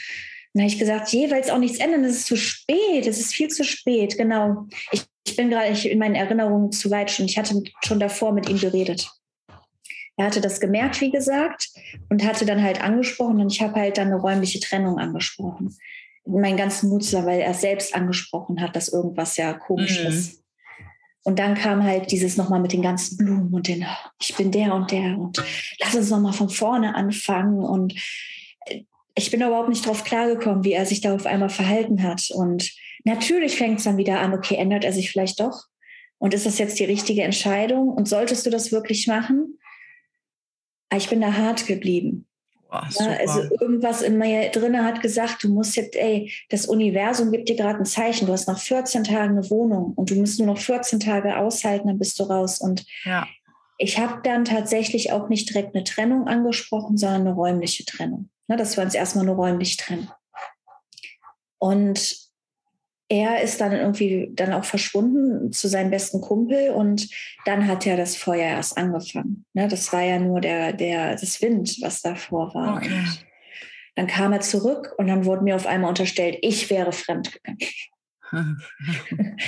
Dann habe ich gesagt, jeweils auch nichts ändern, es ist zu spät, es ist viel zu spät, genau. Ich, ich bin gerade in meinen Erinnerungen zu weit schon. Ich hatte schon davor mit ihm geredet. Er hatte das gemerkt, wie gesagt, und hatte dann halt angesprochen und ich habe halt dann eine räumliche Trennung angesprochen. Meinen ganzen Mut, weil er selbst angesprochen hat, dass irgendwas ja komisch mhm. ist. Und dann kam halt dieses nochmal mit den ganzen Blumen und den, ich bin der und der und lass uns nochmal von vorne anfangen. Und ich bin überhaupt nicht drauf klargekommen, wie er sich da auf einmal verhalten hat. Und natürlich fängt es dann wieder an, okay, ändert er sich vielleicht doch? Und ist das jetzt die richtige Entscheidung? Und solltest du das wirklich machen? Ah, ich bin da hart geblieben. Boah, ja, also irgendwas in mir drinne hat gesagt, du musst jetzt, ey, das Universum gibt dir gerade ein Zeichen. Du hast nach 14 Tagen eine Wohnung und du musst nur noch 14 Tage aushalten, dann bist du raus. Und ja. ich habe dann tatsächlich auch nicht direkt eine Trennung angesprochen, sondern eine räumliche Trennung. Ne, dass wir uns erstmal nur räumlich trennen. Und er ist dann irgendwie dann auch verschwunden zu seinem besten Kumpel und dann hat ja das Feuer erst angefangen. Ne, das war ja nur der, der, das Wind, was davor war. Okay. dann kam er zurück und dann wurde mir auf einmal unterstellt, ich wäre fremdgegangen. <laughs>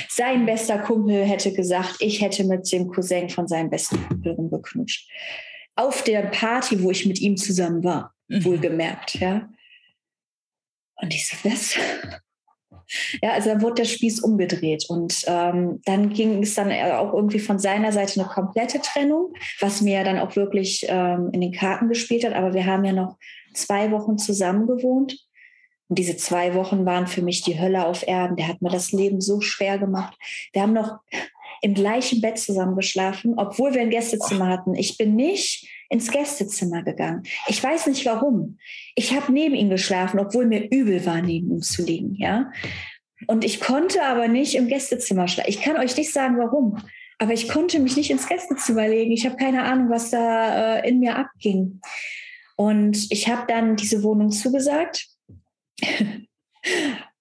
Sein bester Kumpel hätte gesagt, ich hätte mit dem Cousin von seinem besten Kumpel rumgeknutscht. Auf der Party, wo ich mit ihm zusammen war, mhm. wohlgemerkt, ja. Und ich so, was? Ja, also dann wurde der Spieß umgedreht und ähm, dann ging es dann auch irgendwie von seiner Seite eine komplette Trennung, was mir dann auch wirklich ähm, in den Karten gespielt hat. Aber wir haben ja noch zwei Wochen zusammen gewohnt und diese zwei Wochen waren für mich die Hölle auf Erden. Der hat mir das Leben so schwer gemacht. Wir haben noch im gleichen Bett zusammen geschlafen, obwohl wir ein Gästezimmer hatten. Ich bin nicht ins Gästezimmer gegangen. Ich weiß nicht warum. Ich habe neben ihm geschlafen, obwohl mir übel war, neben ihm zu liegen. Ja? Und ich konnte aber nicht im Gästezimmer schlafen. Ich kann euch nicht sagen, warum. Aber ich konnte mich nicht ins Gästezimmer legen. Ich habe keine Ahnung, was da äh, in mir abging. Und ich habe dann diese Wohnung zugesagt. <laughs>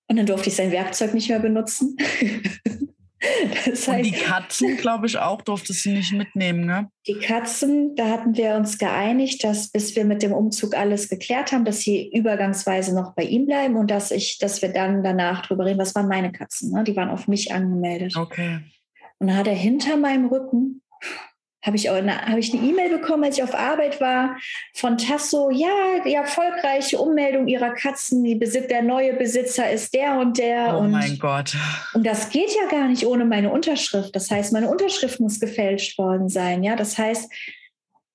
Und dann durfte ich sein Werkzeug nicht mehr benutzen. <laughs> <laughs> Das heißt, und die Katzen, <laughs> glaube ich, auch durftest du nicht mitnehmen, ne? Die Katzen, da hatten wir uns geeinigt, dass bis wir mit dem Umzug alles geklärt haben, dass sie übergangsweise noch bei ihm bleiben und dass ich, dass wir dann danach drüber reden. Was waren meine Katzen? Ne? Die waren auf mich angemeldet. Okay. Und dann hat er hinter meinem Rücken habe ich, hab ich eine E-Mail bekommen, als ich auf Arbeit war, von Tasso. Ja, die erfolgreiche Ummeldung ihrer Katzen. Die Besitz, der neue Besitzer ist der und der. Oh und, mein Gott. Und das geht ja gar nicht ohne meine Unterschrift. Das heißt, meine Unterschrift muss gefälscht worden sein. Ja, das heißt,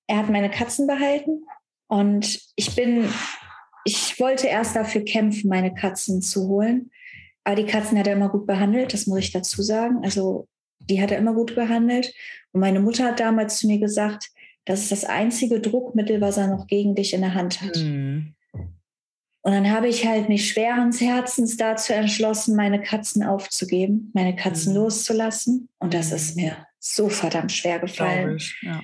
er hat meine Katzen behalten und ich bin, ich wollte erst dafür kämpfen, meine Katzen zu holen. Aber die Katzen hat er immer gut behandelt, das muss ich dazu sagen. Also die hat er immer gut behandelt. Und meine Mutter hat damals zu mir gesagt, das ist das einzige Druckmittel, was er noch gegen dich in der Hand hat. Mhm. Und dann habe ich halt mich schweren Herzens dazu entschlossen, meine Katzen aufzugeben, meine Katzen mhm. loszulassen. Und das ist mir so verdammt schwer gefallen. Ich, ja.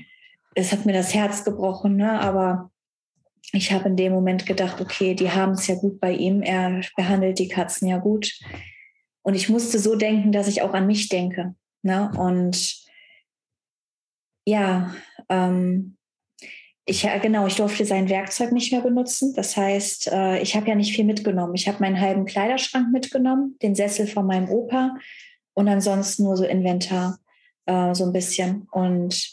Es hat mir das Herz gebrochen, ne? aber ich habe in dem Moment gedacht, okay, die haben es ja gut bei ihm, er behandelt die Katzen ja gut. Und ich musste so denken, dass ich auch an mich denke. Ne? Und ja, ähm, ich, genau, ich durfte sein Werkzeug nicht mehr benutzen. Das heißt, äh, ich habe ja nicht viel mitgenommen. Ich habe meinen halben Kleiderschrank mitgenommen, den Sessel von meinem Opa und ansonsten nur so Inventar, äh, so ein bisschen. Und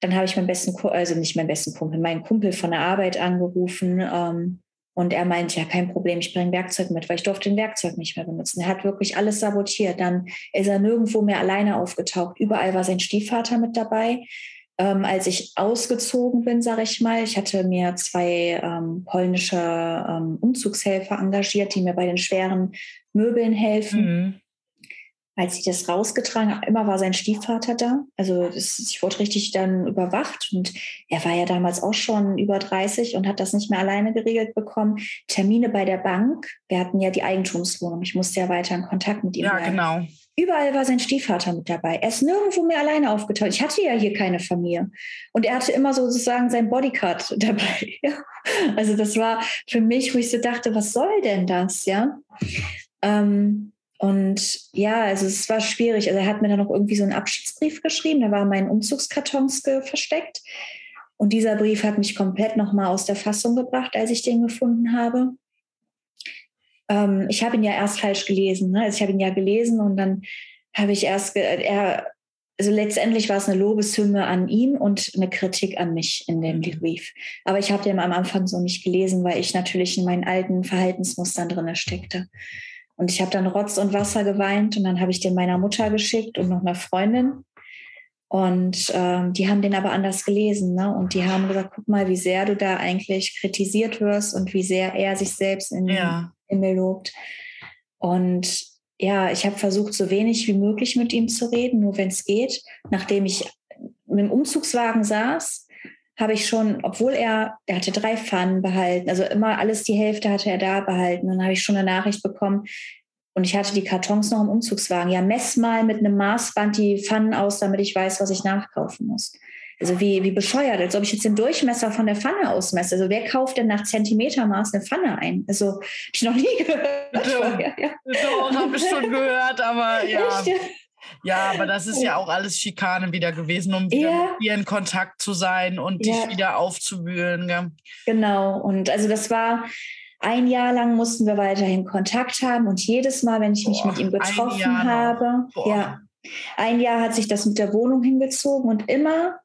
dann habe ich meinen besten, also nicht meinen besten Kumpel, meinen Kumpel von der Arbeit angerufen, ähm, und er meinte, ja, kein Problem, ich bringe Werkzeug mit, weil ich durfte den Werkzeug nicht mehr benutzen. Er hat wirklich alles sabotiert. Dann ist er nirgendwo mehr alleine aufgetaucht. Überall war sein Stiefvater mit dabei. Ähm, als ich ausgezogen bin, sage ich mal, ich hatte mir zwei ähm, polnische ähm, Umzugshelfer engagiert, die mir bei den schweren Möbeln helfen. Mhm als ich das rausgetragen habe, immer war sein Stiefvater da. Also das, ich wurde richtig dann überwacht und er war ja damals auch schon über 30 und hat das nicht mehr alleine geregelt bekommen. Termine bei der Bank, wir hatten ja die Eigentumswohnung, ich musste ja weiter in Kontakt mit ihm ja, bleiben. Ja, genau. Überall war sein Stiefvater mit dabei. Er ist nirgendwo mehr alleine aufgetaucht. Ich hatte ja hier keine Familie. Und er hatte immer sozusagen sein Bodyguard <laughs> dabei. Also das war für mich, wo ich so dachte, was soll denn das, ja? Ähm, und ja, also es war schwierig. Also er hat mir dann noch irgendwie so einen Abschiedsbrief geschrieben, da waren meine Umzugskartons versteckt. Und dieser Brief hat mich komplett nochmal aus der Fassung gebracht, als ich den gefunden habe. Ähm, ich habe ihn ja erst falsch gelesen. Ne? Also ich habe ihn ja gelesen und dann habe ich erst, er, also letztendlich war es eine Lobeshymne an ihn und eine Kritik an mich in dem mhm. Brief. Aber ich habe den am Anfang so nicht gelesen, weil ich natürlich in meinen alten Verhaltensmustern drin steckte. Und ich habe dann Rotz und Wasser geweint und dann habe ich den meiner Mutter geschickt und noch einer Freundin. Und ähm, die haben den aber anders gelesen. Ne? Und die haben gesagt, guck mal, wie sehr du da eigentlich kritisiert wirst und wie sehr er sich selbst in ja. den Himmel lobt. Und ja, ich habe versucht, so wenig wie möglich mit ihm zu reden, nur wenn es geht. Nachdem ich mit dem Umzugswagen saß, habe ich schon, obwohl er, er hatte drei Pfannen behalten, also immer alles die Hälfte hatte er da behalten. Und dann habe ich schon eine Nachricht bekommen und ich hatte die Kartons noch im Umzugswagen. Ja, mess mal mit einem Maßband die Pfannen aus, damit ich weiß, was ich nachkaufen muss. Also wie, wie bescheuert, als ob ich jetzt den Durchmesser von der Pfanne ausmesse. Also wer kauft denn nach Zentimetermaß eine Pfanne ein? Also hab ich noch nie gehört. Doch, <laughs> ja. Doch habe ich schon gehört, aber ja. Echt? Ja, aber das ist ja auch alles Schikane wieder gewesen, um wieder ja. mit ihr in Kontakt zu sein und ja. dich wieder aufzuwühlen. Gell? Genau, und also das war ein Jahr lang mussten wir weiterhin Kontakt haben und jedes Mal, wenn ich mich Boah, mit ihm getroffen habe, ja, ein Jahr hat sich das mit der Wohnung hingezogen und immer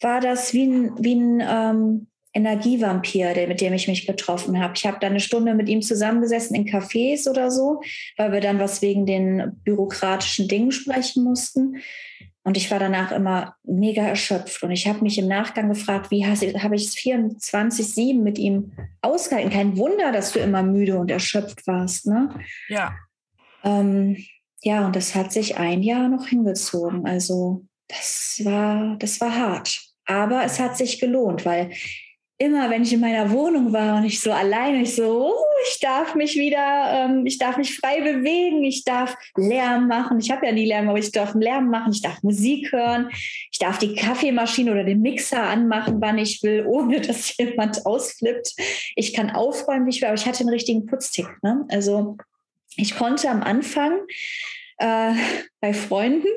war das wie ein, wie ein ähm, Energievampir, der, mit dem ich mich getroffen habe. Ich habe da eine Stunde mit ihm zusammengesessen in Cafés oder so, weil wir dann was wegen den bürokratischen Dingen sprechen mussten. Und ich war danach immer mega erschöpft. Und ich habe mich im Nachgang gefragt, wie habe ich es 24-7 mit ihm ausgehalten? Kein Wunder, dass du immer müde und erschöpft warst. Ne? Ja. Ähm, ja, und das hat sich ein Jahr noch hingezogen. Also das war, das war hart. Aber es hat sich gelohnt, weil immer, wenn ich in meiner Wohnung war und ich so alleine, ich so, oh, ich darf mich wieder, ähm, ich darf mich frei bewegen, ich darf Lärm machen. Ich habe ja nie Lärm, aber ich darf Lärm machen, ich darf Musik hören, ich darf die Kaffeemaschine oder den Mixer anmachen, wann ich will, ohne <laughs> dass jemand ausflippt. Ich kann aufräumen, wie ich will, aber ich hatte einen richtigen Putztick. Ne? Also ich konnte am Anfang äh, bei Freunden,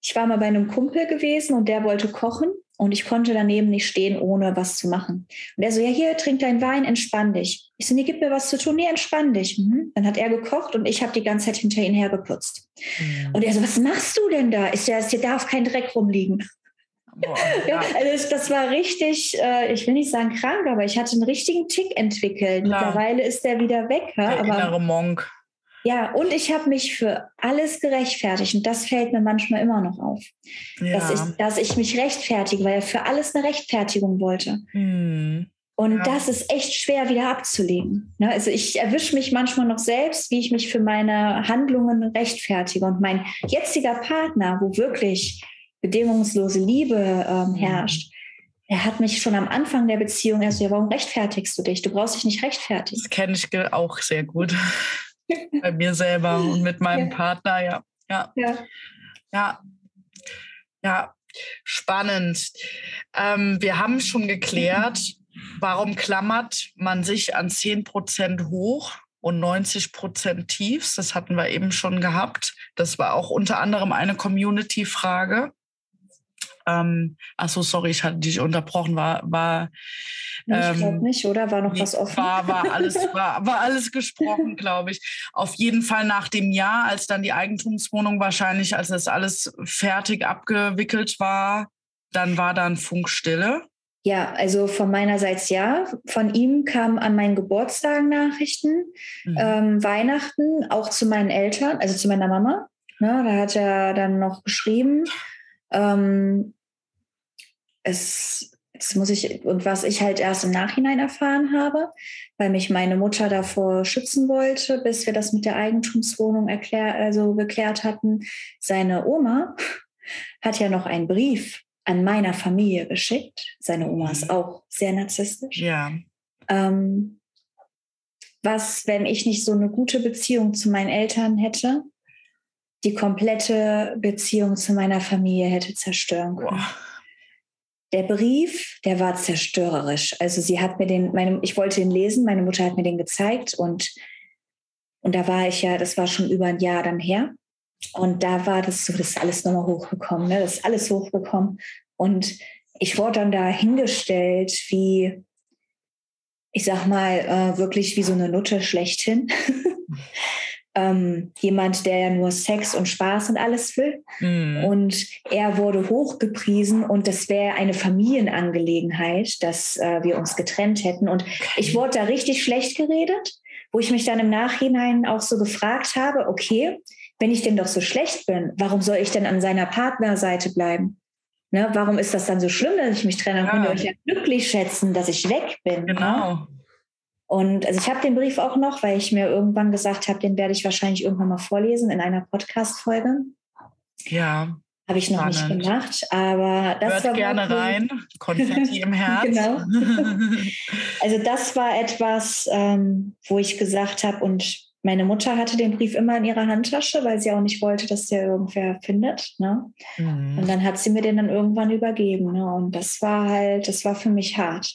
ich war mal bei einem Kumpel gewesen und der wollte kochen und ich konnte daneben nicht stehen, ohne was zu machen. Und er so, ja, hier, trink deinen Wein, entspann dich. Ich so, nee, gib mir was zu tun, nee, entspann dich. Mhm. Dann hat er gekocht und ich habe die ganze Zeit hinter ihn hergeputzt. Mhm. Und er so, was machst du denn da? Ist ja, hier darf kein Dreck rumliegen. Boah, <laughs> ja. also das war richtig, äh, ich will nicht sagen krank, aber ich hatte einen richtigen Tick entwickelt. Klar. Mittlerweile ist der wieder weg. Ja, der aber, innere Monk. Ja, und ich habe mich für alles gerechtfertigt und das fällt mir manchmal immer noch auf, ja. dass, ich, dass ich mich rechtfertige, weil er für alles eine Rechtfertigung wollte. Hm. Und ja. das ist echt schwer wieder abzulegen. Ne? Also ich erwische mich manchmal noch selbst, wie ich mich für meine Handlungen rechtfertige. Und mein jetziger Partner, wo wirklich bedingungslose Liebe ähm, hm. herrscht, er hat mich schon am Anfang der Beziehung erst, ja, warum rechtfertigst du dich? Du brauchst dich nicht rechtfertigen. Das kenne ich auch sehr gut bei mir selber und mit <laughs> meinem ja. Partner, ja. Ja. ja. Ja. Ja. Spannend. Ähm, wir haben schon geklärt, warum klammert man sich an 10 Prozent hoch und 90 Prozent tiefs? Das hatten wir eben schon gehabt. Das war auch unter anderem eine Community-Frage. Ähm, achso, sorry, ich hatte dich unterbrochen. War, war ich ähm, glaube nicht, oder? War noch was offen? War, war, alles, <laughs> war, war alles gesprochen, glaube ich. Auf jeden Fall nach dem Jahr, als dann die Eigentumswohnung wahrscheinlich, als das alles fertig abgewickelt war, dann war dann Funkstille. Ja, also von meinerseits ja. Von ihm kamen an meinen Geburtstagen Nachrichten, mhm. ähm, Weihnachten, auch zu meinen Eltern, also zu meiner Mama. Ne, da hat er dann noch geschrieben. Ähm, es, es muss ich, und was ich halt erst im Nachhinein erfahren habe, weil mich meine Mutter davor schützen wollte, bis wir das mit der Eigentumswohnung erklär, also geklärt hatten. Seine Oma <laughs> hat ja noch einen Brief an meiner Familie geschickt. Seine Oma ist mhm. auch sehr narzisstisch. Ja. Ähm, was, wenn ich nicht so eine gute Beziehung zu meinen Eltern hätte, die komplette Beziehung zu meiner Familie hätte zerstören können. Boah. Der Brief, der war zerstörerisch. Also sie hat mir den, meine, ich wollte ihn lesen, meine Mutter hat mir den gezeigt und, und da war ich ja, das war schon über ein Jahr dann her. Und da war das so, das ist alles nochmal hochgekommen, ne? das ist alles hochgekommen. Und ich wurde dann da hingestellt wie, ich sag mal, äh, wirklich wie so eine Nutte schlechthin. <laughs> ähm, jemand, der ja nur Sex und Spaß und alles will. Mhm. Und er wurde hochgepriesen und das wäre eine Familienangelegenheit, dass äh, wir uns getrennt hätten. Und ich wurde da richtig schlecht geredet, wo ich mich dann im Nachhinein auch so gefragt habe, okay, wenn ich denn doch so schlecht bin, warum soll ich denn an seiner Partnerseite bleiben? Ne, warum ist das dann so schlimm, dass ich mich trenne? Ja. Könnt ihr euch ja glücklich schätzen, dass ich weg bin. Ne? Genau. Und also ich habe den Brief auch noch, weil ich mir irgendwann gesagt habe, den werde ich wahrscheinlich irgendwann mal vorlesen in einer Podcast-Folge. Ja. Habe ich noch spannend. nicht gemacht, aber das Hört war gerne rein. Konfetti im <laughs> Herz. genau. <laughs> also das war etwas, ähm, wo ich gesagt habe, und meine Mutter hatte den Brief immer in ihrer Handtasche, weil sie auch nicht wollte, dass der irgendwer findet. Ne? Mhm. Und dann hat sie mir den dann irgendwann übergeben. Ne? Und das war halt, das war für mich hart.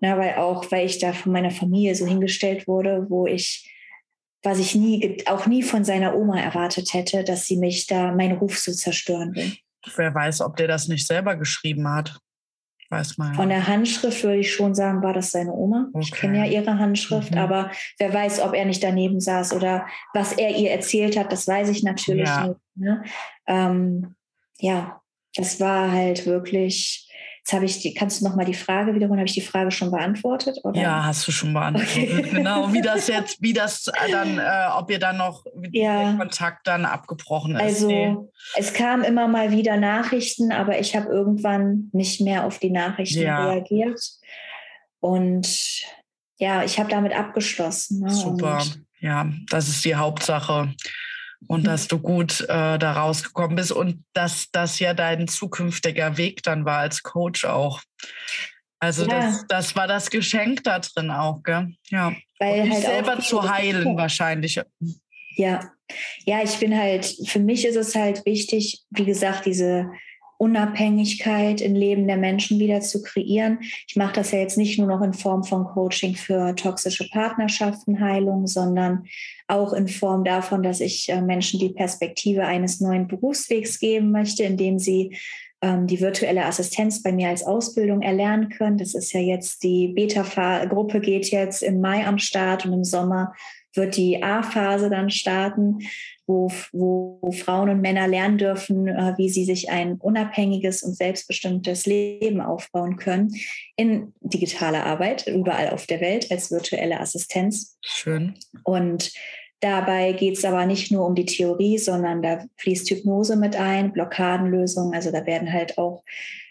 Na, weil auch, weil ich da von meiner Familie so hingestellt wurde, wo ich, was ich nie, auch nie von seiner Oma erwartet hätte, dass sie mich da, meinen Ruf so zerstören will. Wer weiß, ob der das nicht selber geschrieben hat. Weiß man. Von der Handschrift würde ich schon sagen, war das seine Oma. Okay. Ich kenne ja ihre Handschrift, mhm. aber wer weiß, ob er nicht daneben saß oder was er ihr erzählt hat, das weiß ich natürlich ja. nicht. Ne? Ähm, ja, das war halt wirklich Jetzt habe ich die, kannst du noch mal die Frage wiederholen? Habe ich die Frage schon beantwortet? Oder? Ja, hast du schon beantwortet. Okay. Genau, wie das <laughs> jetzt, wie das dann, äh, ob ihr dann noch ja. der Kontakt dann abgebrochen ist. Also nee. es kamen immer mal wieder Nachrichten, aber ich habe irgendwann nicht mehr auf die Nachrichten ja. reagiert. Und ja, ich habe damit abgeschlossen. Ne? Super. Und ja, das ist die Hauptsache und mhm. dass du gut äh, da rausgekommen bist und dass das ja dein zukünftiger Weg dann war als Coach auch. Also ja. das, das war das Geschenk da drin auch, gell? Ja. Weil und halt selber zu heilen wahrscheinlich. Ja, ja, ich bin halt, für mich ist es halt wichtig, wie gesagt, diese Unabhängigkeit im Leben der Menschen wieder zu kreieren. Ich mache das ja jetzt nicht nur noch in Form von Coaching für toxische Partnerschaften, Heilung, sondern auch in Form davon, dass ich äh, Menschen die Perspektive eines neuen Berufswegs geben möchte, indem sie ähm, die virtuelle Assistenz bei mir als Ausbildung erlernen können. Das ist ja jetzt die Beta-Gruppe geht jetzt im Mai am Start und im Sommer wird die A-Phase dann starten wo, wo Frauen und Männer lernen dürfen, äh, wie sie sich ein unabhängiges und selbstbestimmtes Leben aufbauen können in digitaler Arbeit, überall auf der Welt als virtuelle Assistenz. Schön. Und Dabei geht es aber nicht nur um die Theorie, sondern da fließt Hypnose mit ein, Blockadenlösungen. Also da werden halt auch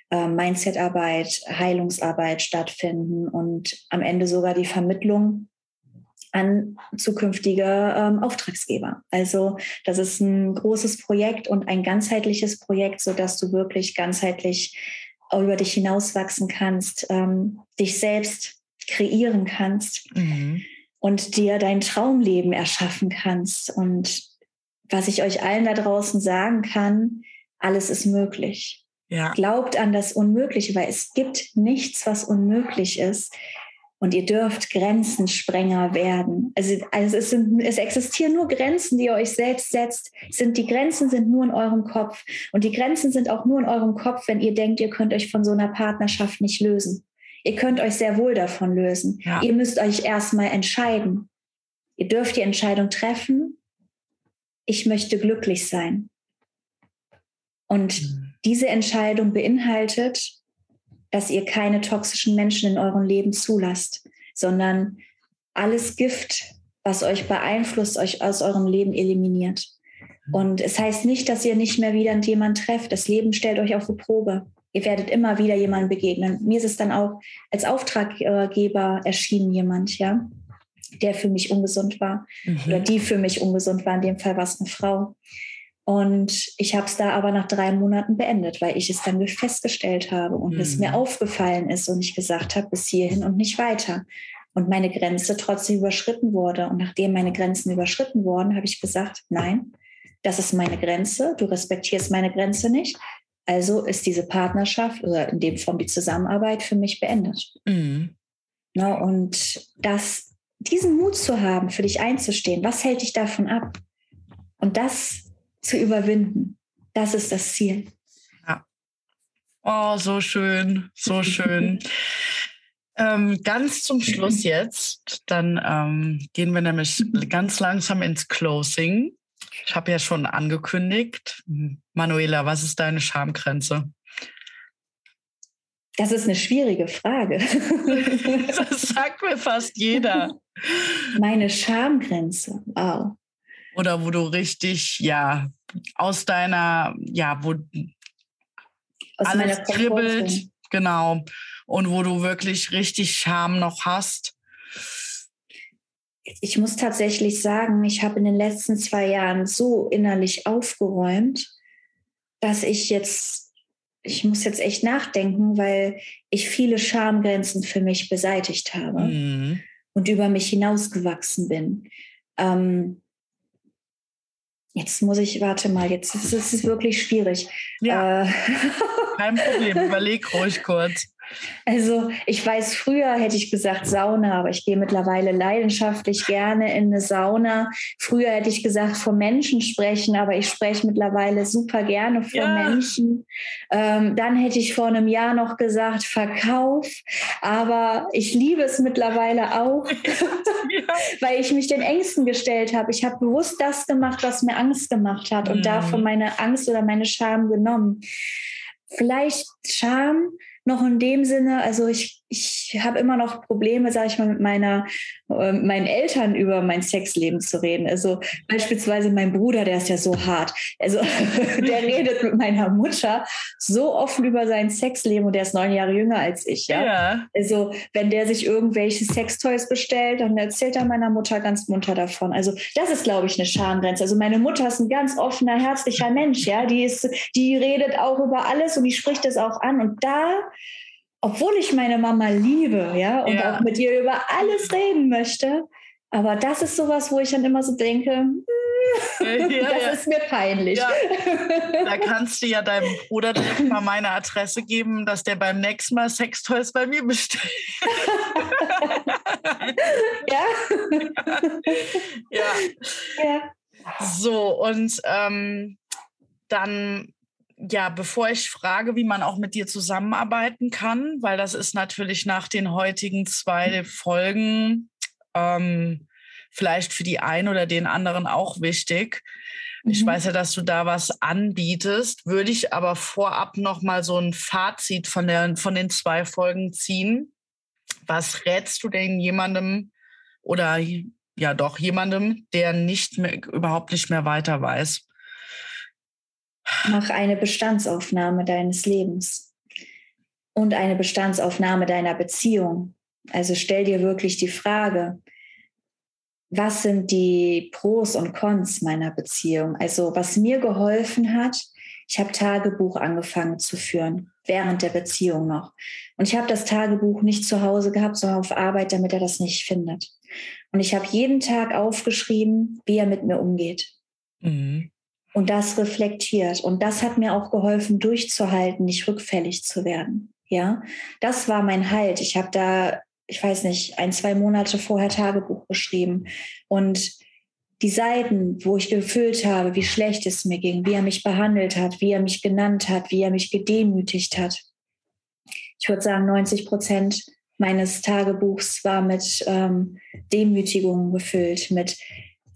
äh, Mindsetarbeit, Heilungsarbeit stattfinden und am Ende sogar die Vermittlung an zukünftige ähm, Auftragsgeber. Also das ist ein großes Projekt und ein ganzheitliches Projekt, sodass du wirklich ganzheitlich über dich hinauswachsen kannst, ähm, dich selbst kreieren kannst mhm. und dir dein Traumleben erschaffen kannst. Und was ich euch allen da draußen sagen kann, alles ist möglich. Ja. Glaubt an das Unmögliche, weil es gibt nichts, was unmöglich ist. Und ihr dürft Grenzensprenger werden. Also, also es, sind, es existieren nur Grenzen, die ihr euch selbst setzt. Sind, die Grenzen sind nur in eurem Kopf. Und die Grenzen sind auch nur in eurem Kopf, wenn ihr denkt, ihr könnt euch von so einer Partnerschaft nicht lösen. Ihr könnt euch sehr wohl davon lösen. Ja. Ihr müsst euch erstmal entscheiden. Ihr dürft die Entscheidung treffen, ich möchte glücklich sein. Und mhm. diese Entscheidung beinhaltet, dass ihr keine toxischen Menschen in eurem Leben zulasst, sondern alles Gift, was euch beeinflusst, euch aus eurem Leben eliminiert. Und es heißt nicht, dass ihr nicht mehr wieder jemanden trefft. Das Leben stellt euch auf die Probe. Ihr werdet immer wieder jemandem begegnen. Mir ist es dann auch als Auftraggeber erschienen, jemand, ja, der für mich ungesund war mhm. oder die für mich ungesund war. In dem Fall war es eine Frau. Und ich habe es da aber nach drei Monaten beendet, weil ich es dann festgestellt habe und mhm. es mir mhm. aufgefallen ist und ich gesagt habe, bis hierhin und nicht weiter. Und meine Grenze trotzdem überschritten wurde. Und nachdem meine Grenzen überschritten wurden, habe ich gesagt, nein, das ist meine Grenze, du respektierst meine Grenze nicht. Also ist diese Partnerschaft oder in dem Form die Zusammenarbeit für mich beendet. Mhm. Na, und das, diesen Mut zu haben, für dich einzustehen, was hält dich davon ab? Und das zu überwinden. Das ist das Ziel. Ja. Oh, so schön, so <laughs> schön. ähm, ganz zum Schluss jetzt, dann ähm, gehen wir nämlich ganz langsam ins Closing. Ich habe ja schon angekündigt. Manuela, was ist deine Schamgrenze? Das ist eine schwierige Frage. <laughs> das sagt mir fast jeder. Meine Schamgrenze, wow. Oder wo du richtig, ja, aus deiner, ja, wo aus alles kribbelt, genau. Und wo du wirklich richtig Scham noch hast. Ich muss tatsächlich sagen, ich habe in den letzten zwei Jahren so innerlich aufgeräumt, dass ich jetzt, ich muss jetzt echt nachdenken, weil ich viele Schamgrenzen für mich beseitigt habe mhm. und über mich hinausgewachsen bin. Ähm, Jetzt muss ich, warte mal, jetzt ist es wirklich schwierig. Ja. Äh. Kein Problem, <laughs> überleg ruhig kurz. Also ich weiß, früher hätte ich gesagt Sauna, aber ich gehe mittlerweile leidenschaftlich gerne in eine Sauna. Früher hätte ich gesagt vor Menschen sprechen, aber ich spreche mittlerweile super gerne vor ja. Menschen. Ähm, dann hätte ich vor einem Jahr noch gesagt Verkauf, aber ich liebe es mittlerweile auch, <laughs> <laughs> weil ich mich den Ängsten gestellt habe. Ich habe bewusst das gemacht, was mir Angst gemacht hat und mhm. davon meine Angst oder meine Scham genommen. Vielleicht Scham noch in dem Sinne, also ich, ich habe immer noch Probleme, sage ich mal, mit meiner, äh, meinen Eltern über mein Sexleben zu reden. Also beispielsweise mein Bruder, der ist ja so hart. Also <laughs> der <laughs> redet mit meiner Mutter so offen über sein Sexleben und der ist neun Jahre jünger als ich. Ja? ja. Also wenn der sich irgendwelche Sextoys bestellt, dann erzählt er meiner Mutter ganz munter davon. Also das ist, glaube ich, eine Schamgrenze. Also meine Mutter ist ein ganz offener, herzlicher Mensch. Ja, die ist, die redet auch über alles und die spricht es auch an. Und da obwohl ich meine Mama liebe, ja, und ja. auch mit ihr über alles reden möchte. Aber das ist sowas, wo ich dann immer so denke, <laughs> ja, das ja. ist mir peinlich. <laughs> Da kannst du ja deinem Bruder direkt mal meine Adresse geben, dass der beim nächsten Mal Sextoys bei mir bestellt. <laughs> ja. ja. ja. So, und ähm, dann ja, bevor ich frage, wie man auch mit dir zusammenarbeiten kann, weil das ist natürlich nach den heutigen zwei Folgen ähm, vielleicht für die einen oder den anderen auch wichtig. Mhm. Ich weiß ja, dass du da was anbietest, würde ich aber vorab noch mal so ein Fazit von, der, von den zwei Folgen ziehen. Was rätst du denn jemandem oder ja doch jemandem, der nicht mehr, überhaupt nicht mehr weiter weiß? Mach eine Bestandsaufnahme deines Lebens und eine Bestandsaufnahme deiner Beziehung. Also stell dir wirklich die Frage, was sind die Pros und Cons meiner Beziehung? Also was mir geholfen hat, ich habe Tagebuch angefangen zu führen, während der Beziehung noch. Und ich habe das Tagebuch nicht zu Hause gehabt, sondern auf Arbeit, damit er das nicht findet. Und ich habe jeden Tag aufgeschrieben, wie er mit mir umgeht. Mhm und das reflektiert. Und das hat mir auch geholfen, durchzuhalten, nicht rückfällig zu werden. Ja, das war mein Halt. Ich habe da, ich weiß nicht, ein, zwei Monate vorher Tagebuch geschrieben und die Seiten, wo ich gefüllt habe, wie schlecht es mir ging, wie er mich behandelt hat, wie er mich genannt hat, wie er mich gedemütigt hat. Ich würde sagen, 90 Prozent meines Tagebuchs war mit ähm, Demütigungen gefüllt, mit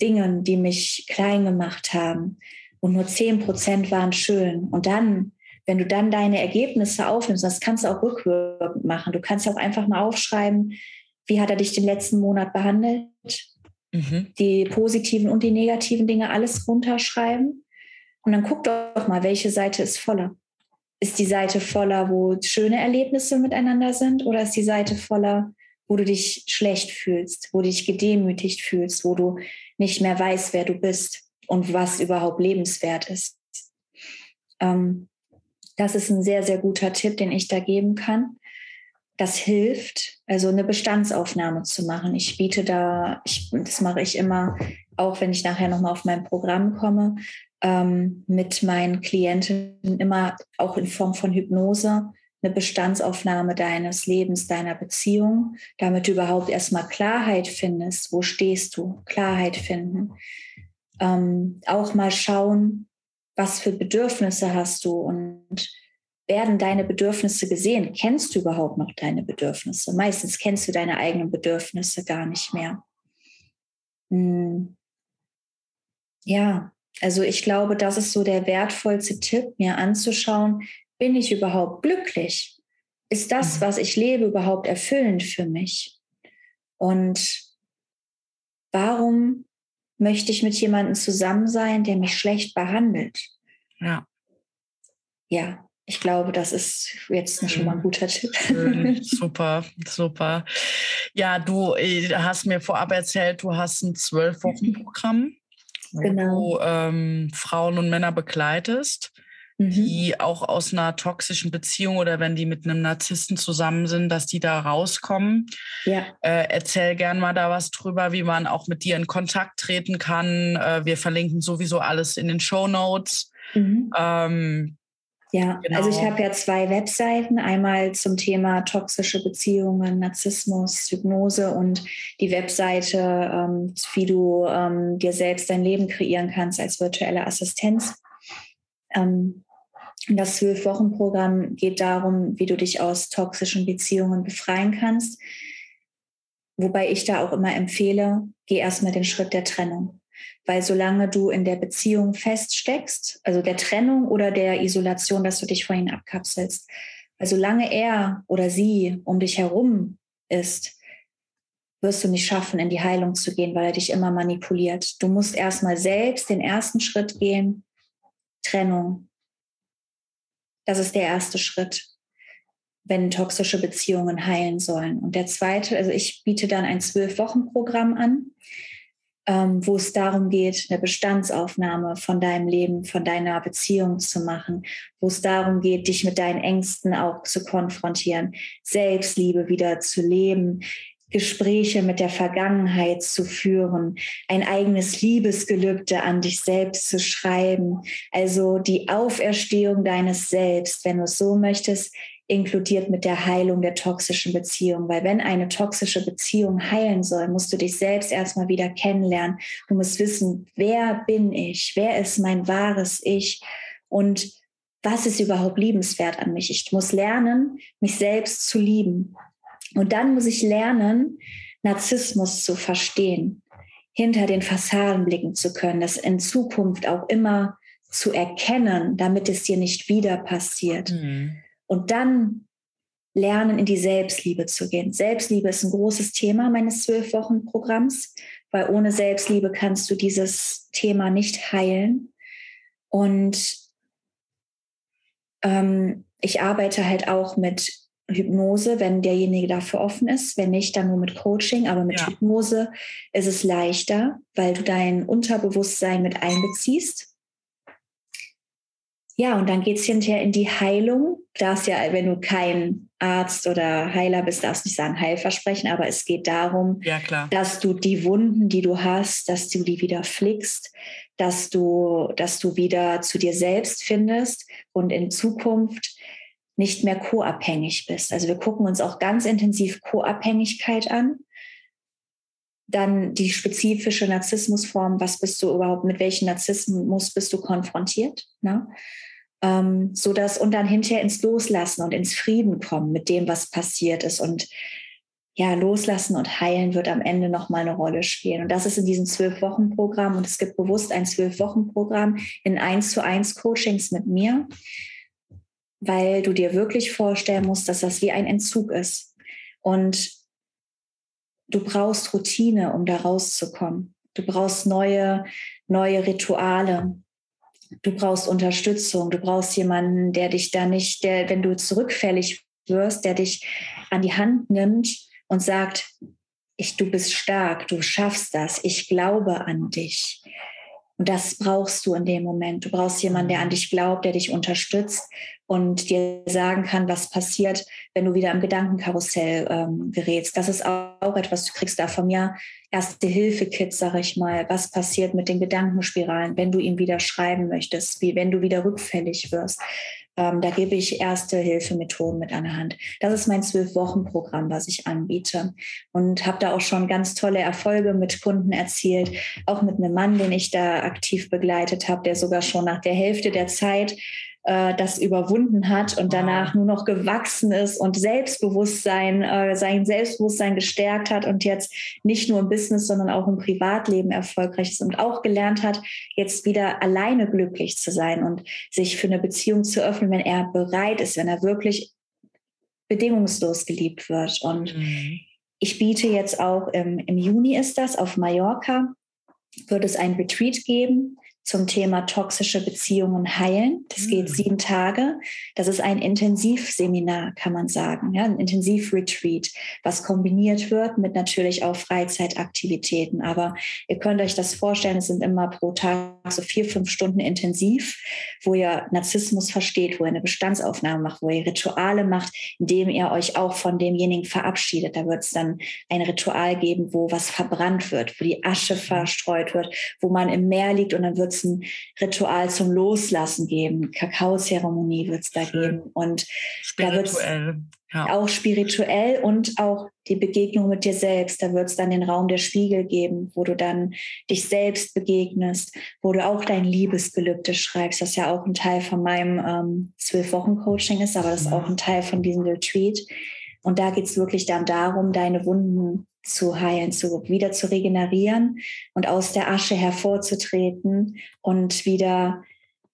Dingen, die mich klein gemacht haben, und nur 10 Prozent waren schön. Und dann, wenn du dann deine Ergebnisse aufnimmst, das kannst du auch rückwirkend machen. Du kannst auch einfach mal aufschreiben, wie hat er dich den letzten Monat behandelt? Mhm. Die positiven und die negativen Dinge alles runterschreiben. Und dann guck doch mal, welche Seite ist voller. Ist die Seite voller, wo schöne Erlebnisse miteinander sind? Oder ist die Seite voller, wo du dich schlecht fühlst, wo du dich gedemütigt fühlst, wo du nicht mehr weißt, wer du bist? Und was überhaupt lebenswert ist. Ähm, das ist ein sehr, sehr guter Tipp, den ich da geben kann. Das hilft, also eine Bestandsaufnahme zu machen. Ich biete da, ich, das mache ich immer, auch wenn ich nachher nochmal auf mein Programm komme, ähm, mit meinen Klienten immer auch in Form von Hypnose eine Bestandsaufnahme deines Lebens, deiner Beziehung, damit du überhaupt erstmal Klarheit findest. Wo stehst du? Klarheit finden ähm, auch mal schauen, was für Bedürfnisse hast du und werden deine Bedürfnisse gesehen? Kennst du überhaupt noch deine Bedürfnisse? Meistens kennst du deine eigenen Bedürfnisse gar nicht mehr. Hm. Ja, also ich glaube, das ist so der wertvollste Tipp, mir anzuschauen, bin ich überhaupt glücklich? Ist das, mhm. was ich lebe, überhaupt erfüllend für mich? Und warum möchte ich mit jemandem zusammen sein, der mich schlecht behandelt? Ja. Ja, ich glaube, das ist jetzt schon mal ein guter Tipp. <laughs> super, super. Ja, du äh, hast mir vorab erzählt, du hast ein Zwölf-Wochen-Programm, wo genau. du ähm, Frauen und Männer begleitest mhm. die auch aus einer toxischen Beziehung oder wenn die mit einem Narzissten zusammen sind, dass die da rauskommen. Ja. Äh, erzähl gern mal da was drüber, wie man auch mit dir in Kontakt treten kann. Äh, wir verlinken sowieso alles in den Show Notes. Mhm. Ähm, ja, genau. also ich habe ja zwei Webseiten, einmal zum Thema toxische Beziehungen, Narzissmus, Hypnose und die Webseite, ähm, wie du ähm, dir selbst dein Leben kreieren kannst als virtuelle Assistenz. Ähm, das Zwölf-Wochen-Programm geht darum, wie du dich aus toxischen Beziehungen befreien kannst. Wobei ich da auch immer empfehle, geh erstmal den Schritt der Trennung. Weil solange du in der Beziehung feststeckst, also der Trennung oder der Isolation, dass du dich von ihnen abkapselst, Weil solange er oder sie um dich herum ist, wirst du nicht schaffen, in die Heilung zu gehen, weil er dich immer manipuliert. Du musst erstmal selbst den ersten Schritt gehen. Trennung. Das ist der erste Schritt, wenn toxische Beziehungen heilen sollen. Und der zweite, also ich biete dann ein Zwölf-Wochen-Programm an ähm, wo es darum geht, eine Bestandsaufnahme von deinem Leben, von deiner Beziehung zu machen, wo es darum geht, dich mit deinen Ängsten auch zu konfrontieren, Selbstliebe wieder zu leben, Gespräche mit der Vergangenheit zu führen, ein eigenes Liebesgelübde an dich selbst zu schreiben, also die Auferstehung deines Selbst, wenn du es so möchtest, inkludiert mit der Heilung der toxischen Beziehung. Weil wenn eine toxische Beziehung heilen soll, musst du dich selbst erstmal wieder kennenlernen. Du musst wissen, wer bin ich? Wer ist mein wahres Ich? Und was ist überhaupt liebenswert an mich? Ich muss lernen, mich selbst zu lieben. Und dann muss ich lernen, Narzissmus zu verstehen, hinter den Fassaden blicken zu können, das in Zukunft auch immer zu erkennen, damit es dir nicht wieder passiert. Mhm und dann lernen, in die Selbstliebe zu gehen. Selbstliebe ist ein großes Thema meines zwölf Wochen Programms, weil ohne Selbstliebe kannst du dieses Thema nicht heilen. Und ähm, ich arbeite halt auch mit Hypnose, wenn derjenige dafür offen ist. Wenn nicht, dann nur mit Coaching. Aber mit ja. Hypnose ist es leichter, weil du dein Unterbewusstsein mit einbeziehst. Ja, und dann geht es hinterher in die Heilung. Darfst ja, wenn du kein Arzt oder Heiler bist, darfst nicht sagen Heilversprechen, aber es geht darum, ja, dass du die Wunden, die du hast, dass du die wieder flickst, dass du, dass du wieder zu dir selbst findest und in Zukunft nicht mehr co-abhängig bist. Also wir gucken uns auch ganz intensiv Co-Abhängigkeit an. Dann die spezifische Narzissmusform, was bist du überhaupt, mit welchem Narzissmus bist du konfrontiert? Ne? ähm, so dass und dann hinterher ins Loslassen und ins Frieden kommen mit dem, was passiert ist und ja, loslassen und heilen wird am Ende noch mal eine Rolle spielen. Und das ist in diesem zwölf Wochen Programm und es gibt bewusst ein zwölf Wochen Programm in eins zu eins Coachings mit mir, weil du dir wirklich vorstellen musst, dass das wie ein Entzug ist und du brauchst Routine, um da rauszukommen. Du brauchst neue neue Rituale du brauchst Unterstützung, du brauchst jemanden, der dich da nicht, der, wenn du zurückfällig wirst, der dich an die Hand nimmt und sagt, ich, du bist stark, du schaffst das, ich glaube an dich. Und das brauchst du in dem Moment. Du brauchst jemanden, der an mhm. dich glaubt, der dich unterstützt und dir sagen kann, was passiert, wenn du wieder im Gedankenkarussell ähm, gerätst. Das ist auch etwas, du kriegst da von mir erste Hilfe-Kits, sag ich mal. Was passiert mit den Gedankenspiralen, wenn du ihm wieder schreiben möchtest, wie wenn du wieder rückfällig wirst. Ähm, da gebe ich erste Hilfemethoden mit an der Hand. Das ist mein Zwölf-Wochen-Programm, was ich anbiete. Und habe da auch schon ganz tolle Erfolge mit Kunden erzielt. Auch mit einem Mann, den ich da aktiv begleitet habe, der sogar schon nach der Hälfte der Zeit äh, das überwunden hat und danach nur noch gewachsen ist und Selbstbewusstsein, äh, sein Selbstbewusstsein gestärkt hat und jetzt nicht nur im Business, sondern auch im Privatleben erfolgreich ist und auch gelernt hat, jetzt wieder alleine glücklich zu sein und sich für eine Beziehung zu öffnen, wenn er bereit ist, wenn er wirklich bedingungslos geliebt wird. Und mhm. ich biete jetzt auch im, im Juni ist das auf Mallorca wird es ein Retreat geben zum Thema toxische Beziehungen heilen. Das geht sieben Tage. Das ist ein Intensivseminar, kann man sagen, ja, ein Intensivretreat, was kombiniert wird mit natürlich auch Freizeitaktivitäten. Aber ihr könnt euch das vorstellen, es sind immer pro Tag so vier, fünf Stunden intensiv, wo ihr Narzissmus versteht, wo ihr eine Bestandsaufnahme macht, wo ihr Rituale macht, indem ihr euch auch von demjenigen verabschiedet. Da wird es dann ein Ritual geben, wo was verbrannt wird, wo die Asche mhm. verstreut wird, wo man im Meer liegt und dann wird es ein Ritual zum Loslassen geben. Kakaozeremonie wird es da geben. Und da wird ja. auch spirituell und auch die Begegnung mit dir selbst. Da wird es dann den Raum der Spiegel geben, wo du dann dich selbst begegnest, wo du auch dein Liebesgelübde schreibst, das ja auch ein Teil von meinem ähm, Zwölf-Wochen-Coaching ist, aber das ist auch ein Teil von diesem Retreat. Und da geht es wirklich dann darum, deine Wunden zu heilen, zu, wieder zu regenerieren und aus der Asche hervorzutreten und wieder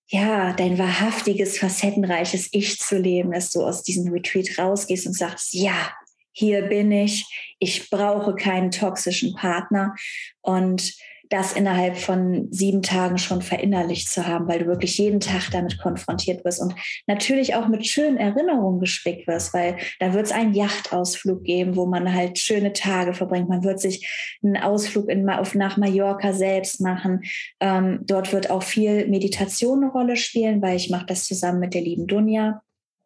ja, dein wahrhaftiges, facettenreiches Ich zu leben, dass du aus diesem Retreat rausgehst und sagst, ja, hier bin ich, ich brauche keinen toxischen Partner. Und das innerhalb von sieben Tagen schon verinnerlicht zu haben, weil du wirklich jeden Tag damit konfrontiert wirst und natürlich auch mit schönen Erinnerungen gespickt wirst, weil da wird es einen Yachtausflug geben, wo man halt schöne Tage verbringt. Man wird sich einen Ausflug in, auf, nach Mallorca selbst machen. Ähm, dort wird auch viel Meditation eine Rolle spielen, weil ich mache das zusammen mit der lieben Dunja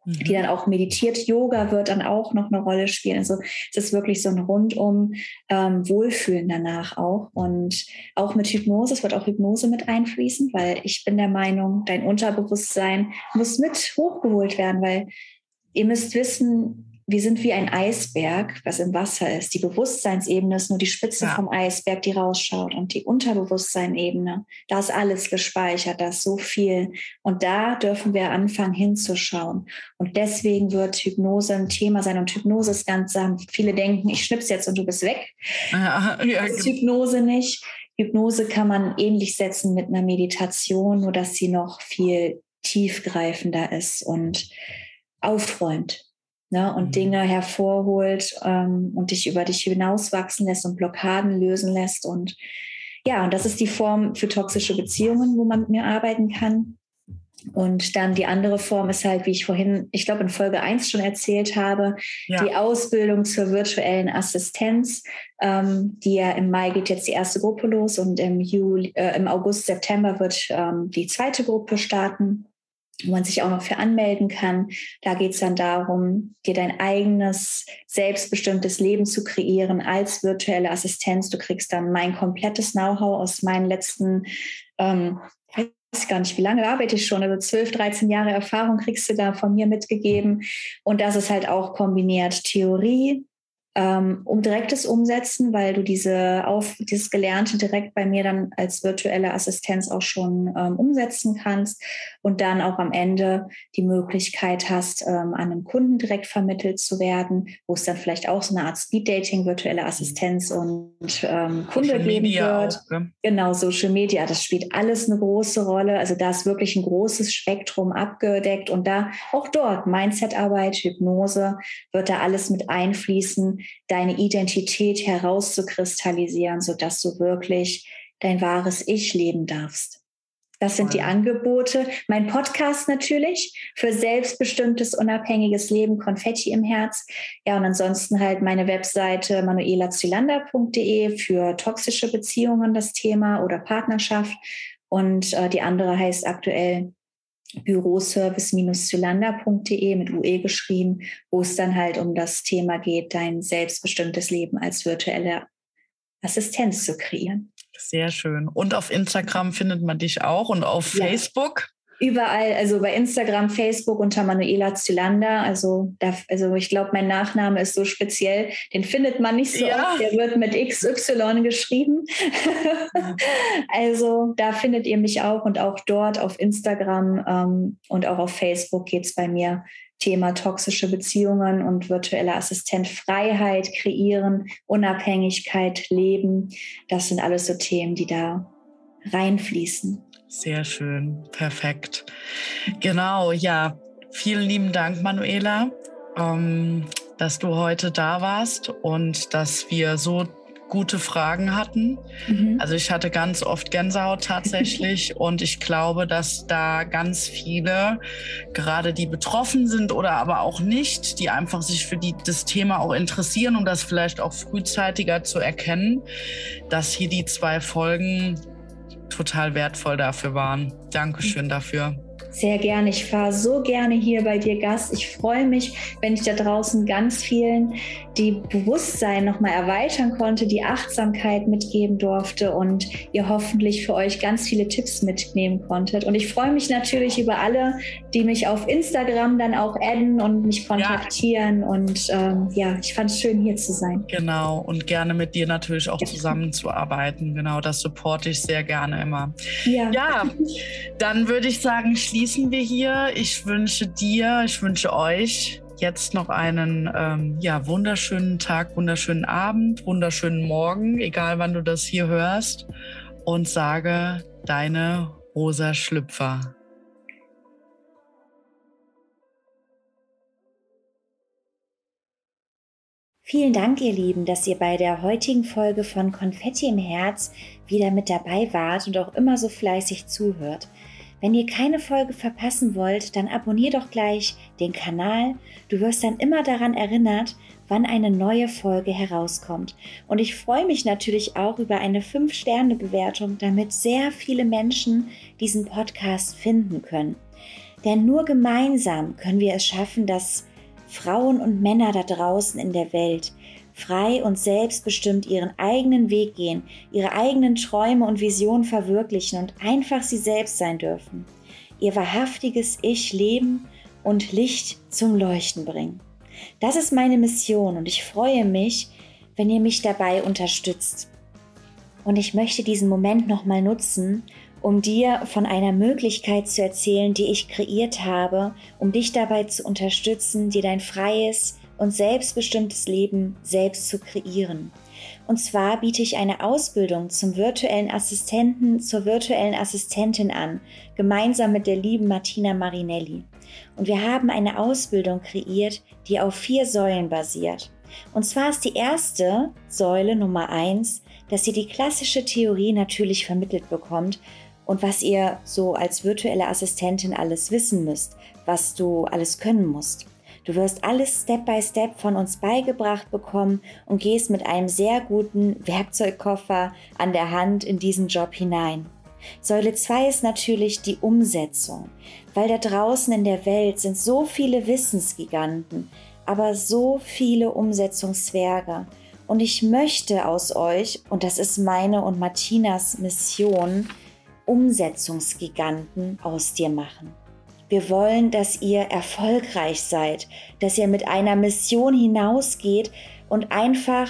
die dann auch meditiert. Yoga wird dann auch noch eine Rolle spielen. Also es ist wirklich so ein rundum ähm, Wohlfühlen danach auch. Und auch mit Hypnose, es wird auch Hypnose mit einfließen, weil ich bin der Meinung, dein Unterbewusstsein muss mit hochgeholt werden, weil ihr müsst wissen, wir sind wie ein Eisberg, was im Wasser ist. Die Bewusstseinsebene ist nur die Spitze ja. vom Eisberg, die rausschaut. Und die Unterbewusstseinsebene, da ist alles gespeichert, da ist so viel. Und da dürfen wir anfangen hinzuschauen. Und deswegen wird Hypnose ein Thema sein. Und Hypnose ist ganz sanft. Viele denken, ich schnips jetzt und du bist weg. Ja, ja, das ist. Hypnose nicht. Hypnose kann man ähnlich setzen mit einer Meditation, nur dass sie noch viel tiefgreifender ist und aufräumt ne, und mhm. Dinge hervorholt ähm, und dich über dich hinauswachsen lässt und Blockaden lösen lässt. Und ja, und das ist die Form für toxische Beziehungen, wo man mit mir arbeiten kann. Und dann die andere Form ist halt, wie ich vorhin, ich glaube in Folge 1 schon erzählt habe, ja. die Ausbildung zur virtuellen Assistenz. Ähm, die ja im Mai geht jetzt die erste Gruppe los und im, Juli, äh, im August, September wird ähm, die zweite Gruppe starten wo man sich auch noch für anmelden kann. Da geht es dann darum, dir dein eigenes, selbstbestimmtes Leben zu kreieren als virtuelle Assistenz. Du kriegst dann mein komplettes Know-how aus meinen letzten, ähm, ich weiß gar nicht, wie lange arbeite ich schon, also 12, 13 Jahre Erfahrung kriegst du da von mir mitgegeben. Und das ist halt auch kombiniert Theorie, ähm, um direktes Umsetzen, weil du diese auf, dieses Gelernte direkt bei mir dann als virtuelle Assistenz auch schon ähm, umsetzen kannst und dann auch am Ende die Möglichkeit hast, ähm, an einen Kunden direkt vermittelt zu werden, wo es dann vielleicht auch so eine Art Speed-Dating, virtuelle Assistenz und ähm, Kunde Social geben Media wird. Auch, ne? Genau, Social Media, das spielt alles eine große Rolle. Also da ist wirklich ein großes Spektrum abgedeckt und da auch dort Mindset-Arbeit, Hypnose wird da alles mit einfließen deine Identität herauszukristallisieren, sodass du wirklich dein wahres Ich leben darfst. Das sind die Angebote. Mein Podcast natürlich für selbstbestimmtes, unabhängiges Leben, Konfetti im Herz. Ja, und ansonsten halt meine Webseite manuelazylander.de für toxische Beziehungen das Thema oder Partnerschaft. Und äh, die andere heißt aktuell büroservice-zylander.de mit UE geschrieben, wo es dann halt um das Thema geht, dein selbstbestimmtes Leben als virtuelle Assistenz zu kreieren. Sehr schön. Und auf Instagram findet man dich auch und auf ja. Facebook? Überall, also bei Instagram, Facebook unter Manuela Zylander. Also, da, also ich glaube, mein Nachname ist so speziell, den findet man nicht so ja. oft. Der wird mit XY geschrieben. <laughs> also da findet ihr mich auch und auch dort auf Instagram ähm, und auch auf Facebook geht es bei mir. Thema toxische Beziehungen und virtuelle Assistent Freiheit kreieren, Unabhängigkeit leben. Das sind alles so Themen, die da reinfließen. Sehr schön, perfekt. Genau, ja, vielen lieben Dank, Manuela, ähm, dass du heute da warst und dass wir so gute Fragen hatten. Mhm. Also ich hatte ganz oft Gänsehaut tatsächlich <laughs> und ich glaube, dass da ganz viele, gerade die betroffen sind oder aber auch nicht, die einfach sich für die, das Thema auch interessieren, um das vielleicht auch frühzeitiger zu erkennen, dass hier die zwei Folgen total wertvoll dafür waren. Dankeschön dafür. Sehr gerne. Ich fahre so gerne hier bei dir Gast. Ich freue mich, wenn ich da draußen ganz vielen die Bewusstsein nochmal erweitern konnte, die Achtsamkeit mitgeben durfte und ihr hoffentlich für euch ganz viele Tipps mitnehmen konntet. Und ich freue mich natürlich über alle, die mich auf Instagram dann auch adden und mich kontaktieren. Ja. Und ähm, ja, ich fand es schön, hier zu sein. Genau. Und gerne mit dir natürlich auch ja. zusammenzuarbeiten. Genau, das supporte ich sehr gerne immer. Ja, ja dann würde ich sagen, schließen schließen wir hier. Ich wünsche dir, ich wünsche euch jetzt noch einen ähm, ja, wunderschönen Tag, wunderschönen Abend, wunderschönen Morgen, egal wann du das hier hörst. Und sage deine Rosa Schlüpfer. Vielen Dank, ihr Lieben, dass ihr bei der heutigen Folge von Konfetti im Herz wieder mit dabei wart und auch immer so fleißig zuhört. Wenn ihr keine Folge verpassen wollt, dann abonniert doch gleich den Kanal. Du wirst dann immer daran erinnert, wann eine neue Folge herauskommt. Und ich freue mich natürlich auch über eine 5-Sterne-Bewertung, damit sehr viele Menschen diesen Podcast finden können. Denn nur gemeinsam können wir es schaffen, dass Frauen und Männer da draußen in der Welt frei und selbstbestimmt ihren eigenen Weg gehen, ihre eigenen Träume und Visionen verwirklichen und einfach sie selbst sein dürfen, ihr wahrhaftiges Ich leben und Licht zum Leuchten bringen. Das ist meine Mission und ich freue mich, wenn ihr mich dabei unterstützt. Und ich möchte diesen Moment nochmal nutzen, um dir von einer Möglichkeit zu erzählen, die ich kreiert habe, um dich dabei zu unterstützen, dir dein freies und selbstbestimmtes Leben selbst zu kreieren. Und zwar biete ich eine Ausbildung zum virtuellen Assistenten, zur virtuellen Assistentin an, gemeinsam mit der lieben Martina Marinelli. Und wir haben eine Ausbildung kreiert, die auf vier Säulen basiert. Und zwar ist die erste Säule Nummer eins, dass ihr die klassische Theorie natürlich vermittelt bekommt und was ihr so als virtuelle Assistentin alles wissen müsst, was du alles können musst. Du wirst alles Step by Step von uns beigebracht bekommen und gehst mit einem sehr guten Werkzeugkoffer an der Hand in diesen Job hinein. Säule 2 ist natürlich die Umsetzung, weil da draußen in der Welt sind so viele Wissensgiganten, aber so viele Umsetzungszwerge. Und ich möchte aus euch, und das ist meine und Martinas Mission, Umsetzungsgiganten aus dir machen. Wir wollen, dass ihr erfolgreich seid, dass ihr mit einer Mission hinausgeht und einfach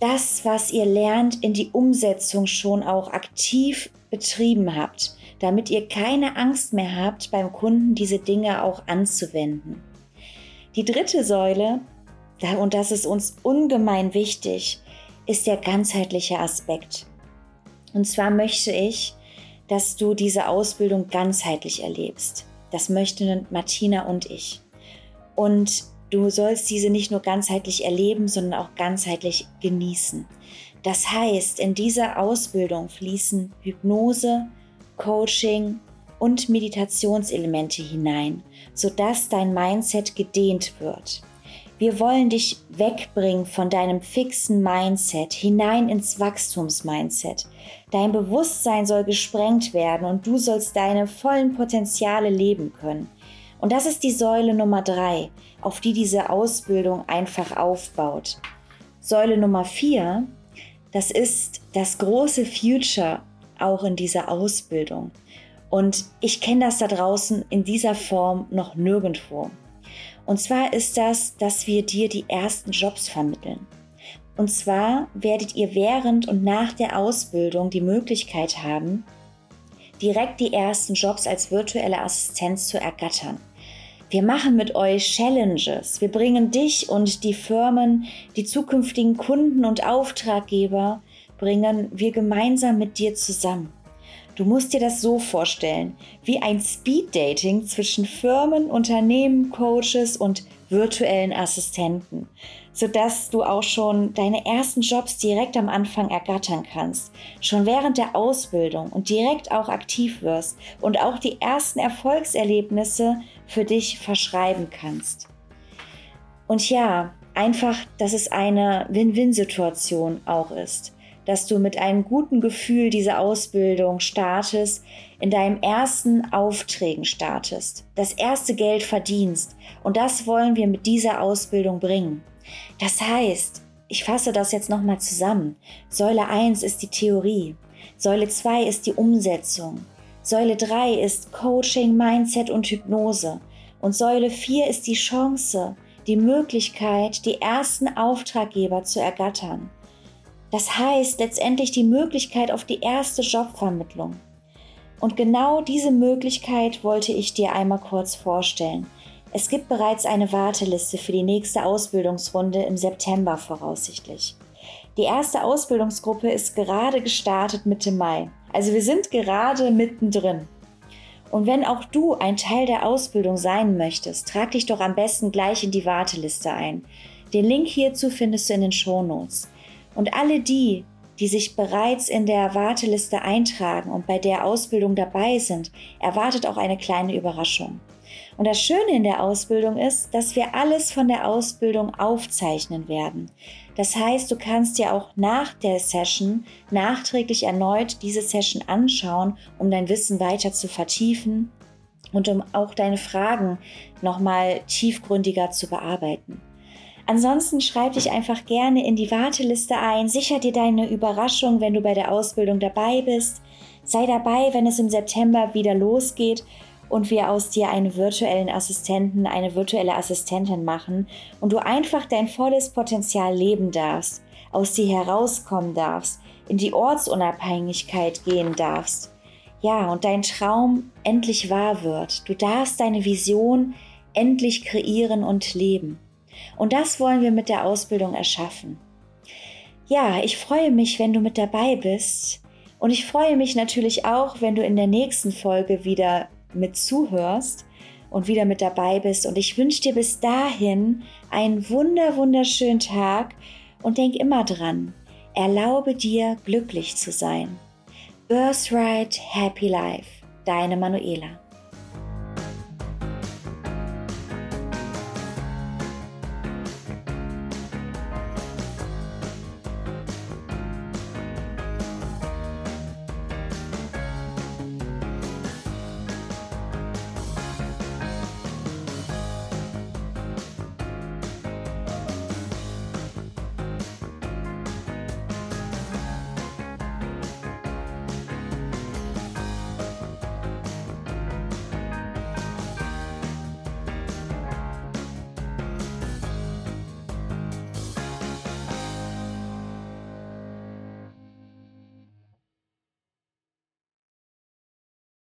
das, was ihr lernt, in die Umsetzung schon auch aktiv betrieben habt, damit ihr keine Angst mehr habt, beim Kunden diese Dinge auch anzuwenden. Die dritte Säule, und das ist uns ungemein wichtig, ist der ganzheitliche Aspekt. Und zwar möchte ich, dass du diese Ausbildung ganzheitlich erlebst. Das möchten Martina und ich. Und du sollst diese nicht nur ganzheitlich erleben, sondern auch ganzheitlich genießen. Das heißt, in dieser Ausbildung fließen Hypnose, Coaching und Meditationselemente hinein, sodass dein Mindset gedehnt wird. Wir wollen dich wegbringen von deinem fixen Mindset hinein ins Wachstumsmindset. Dein Bewusstsein soll gesprengt werden und du sollst deine vollen Potenziale leben können. Und das ist die Säule Nummer drei, auf die diese Ausbildung einfach aufbaut. Säule Nummer vier, das ist das große Future auch in dieser Ausbildung. Und ich kenne das da draußen in dieser Form noch nirgendwo. Und zwar ist das, dass wir dir die ersten Jobs vermitteln. Und zwar werdet ihr während und nach der Ausbildung die Möglichkeit haben, direkt die ersten Jobs als virtuelle Assistenz zu ergattern. Wir machen mit euch Challenges. Wir bringen dich und die Firmen, die zukünftigen Kunden und Auftraggeber, bringen wir gemeinsam mit dir zusammen. Du musst dir das so vorstellen, wie ein Speed-Dating zwischen Firmen, Unternehmen, Coaches und virtuellen Assistenten, sodass du auch schon deine ersten Jobs direkt am Anfang ergattern kannst, schon während der Ausbildung und direkt auch aktiv wirst und auch die ersten Erfolgserlebnisse für dich verschreiben kannst. Und ja, einfach, dass es eine Win-Win-Situation auch ist dass du mit einem guten Gefühl diese Ausbildung startest, in deinem ersten Aufträgen startest, das erste Geld verdienst. Und das wollen wir mit dieser Ausbildung bringen. Das heißt, ich fasse das jetzt nochmal zusammen. Säule 1 ist die Theorie. Säule 2 ist die Umsetzung. Säule 3 ist Coaching, Mindset und Hypnose. Und Säule 4 ist die Chance, die Möglichkeit, die ersten Auftraggeber zu ergattern. Das heißt letztendlich die Möglichkeit auf die erste Jobvermittlung. Und genau diese Möglichkeit wollte ich dir einmal kurz vorstellen. Es gibt bereits eine Warteliste für die nächste Ausbildungsrunde im September voraussichtlich. Die erste Ausbildungsgruppe ist gerade gestartet Mitte Mai. Also wir sind gerade mittendrin. Und wenn auch du ein Teil der Ausbildung sein möchtest, trag dich doch am besten gleich in die Warteliste ein. Den Link hierzu findest du in den Shownotes. Und alle die, die sich bereits in der Warteliste eintragen und bei der Ausbildung dabei sind, erwartet auch eine kleine Überraschung. Und das Schöne in der Ausbildung ist, dass wir alles von der Ausbildung aufzeichnen werden. Das heißt, du kannst dir auch nach der Session nachträglich erneut diese Session anschauen, um dein Wissen weiter zu vertiefen und um auch deine Fragen nochmal tiefgründiger zu bearbeiten. Ansonsten schreib dich einfach gerne in die Warteliste ein, sicher dir deine Überraschung, wenn du bei der Ausbildung dabei bist. Sei dabei, wenn es im September wieder losgeht und wir aus dir einen virtuellen Assistenten, eine virtuelle Assistentin machen und du einfach dein volles Potenzial leben darfst, aus dir herauskommen darfst, in die Ortsunabhängigkeit gehen darfst. Ja, und dein Traum endlich wahr wird. Du darfst deine Vision endlich kreieren und leben. Und das wollen wir mit der Ausbildung erschaffen. Ja, ich freue mich, wenn du mit dabei bist. Und ich freue mich natürlich auch, wenn du in der nächsten Folge wieder mit zuhörst und wieder mit dabei bist. Und ich wünsche dir bis dahin einen wunder, wunderschönen Tag und denk immer dran, erlaube dir glücklich zu sein. Birthright Happy Life, deine Manuela.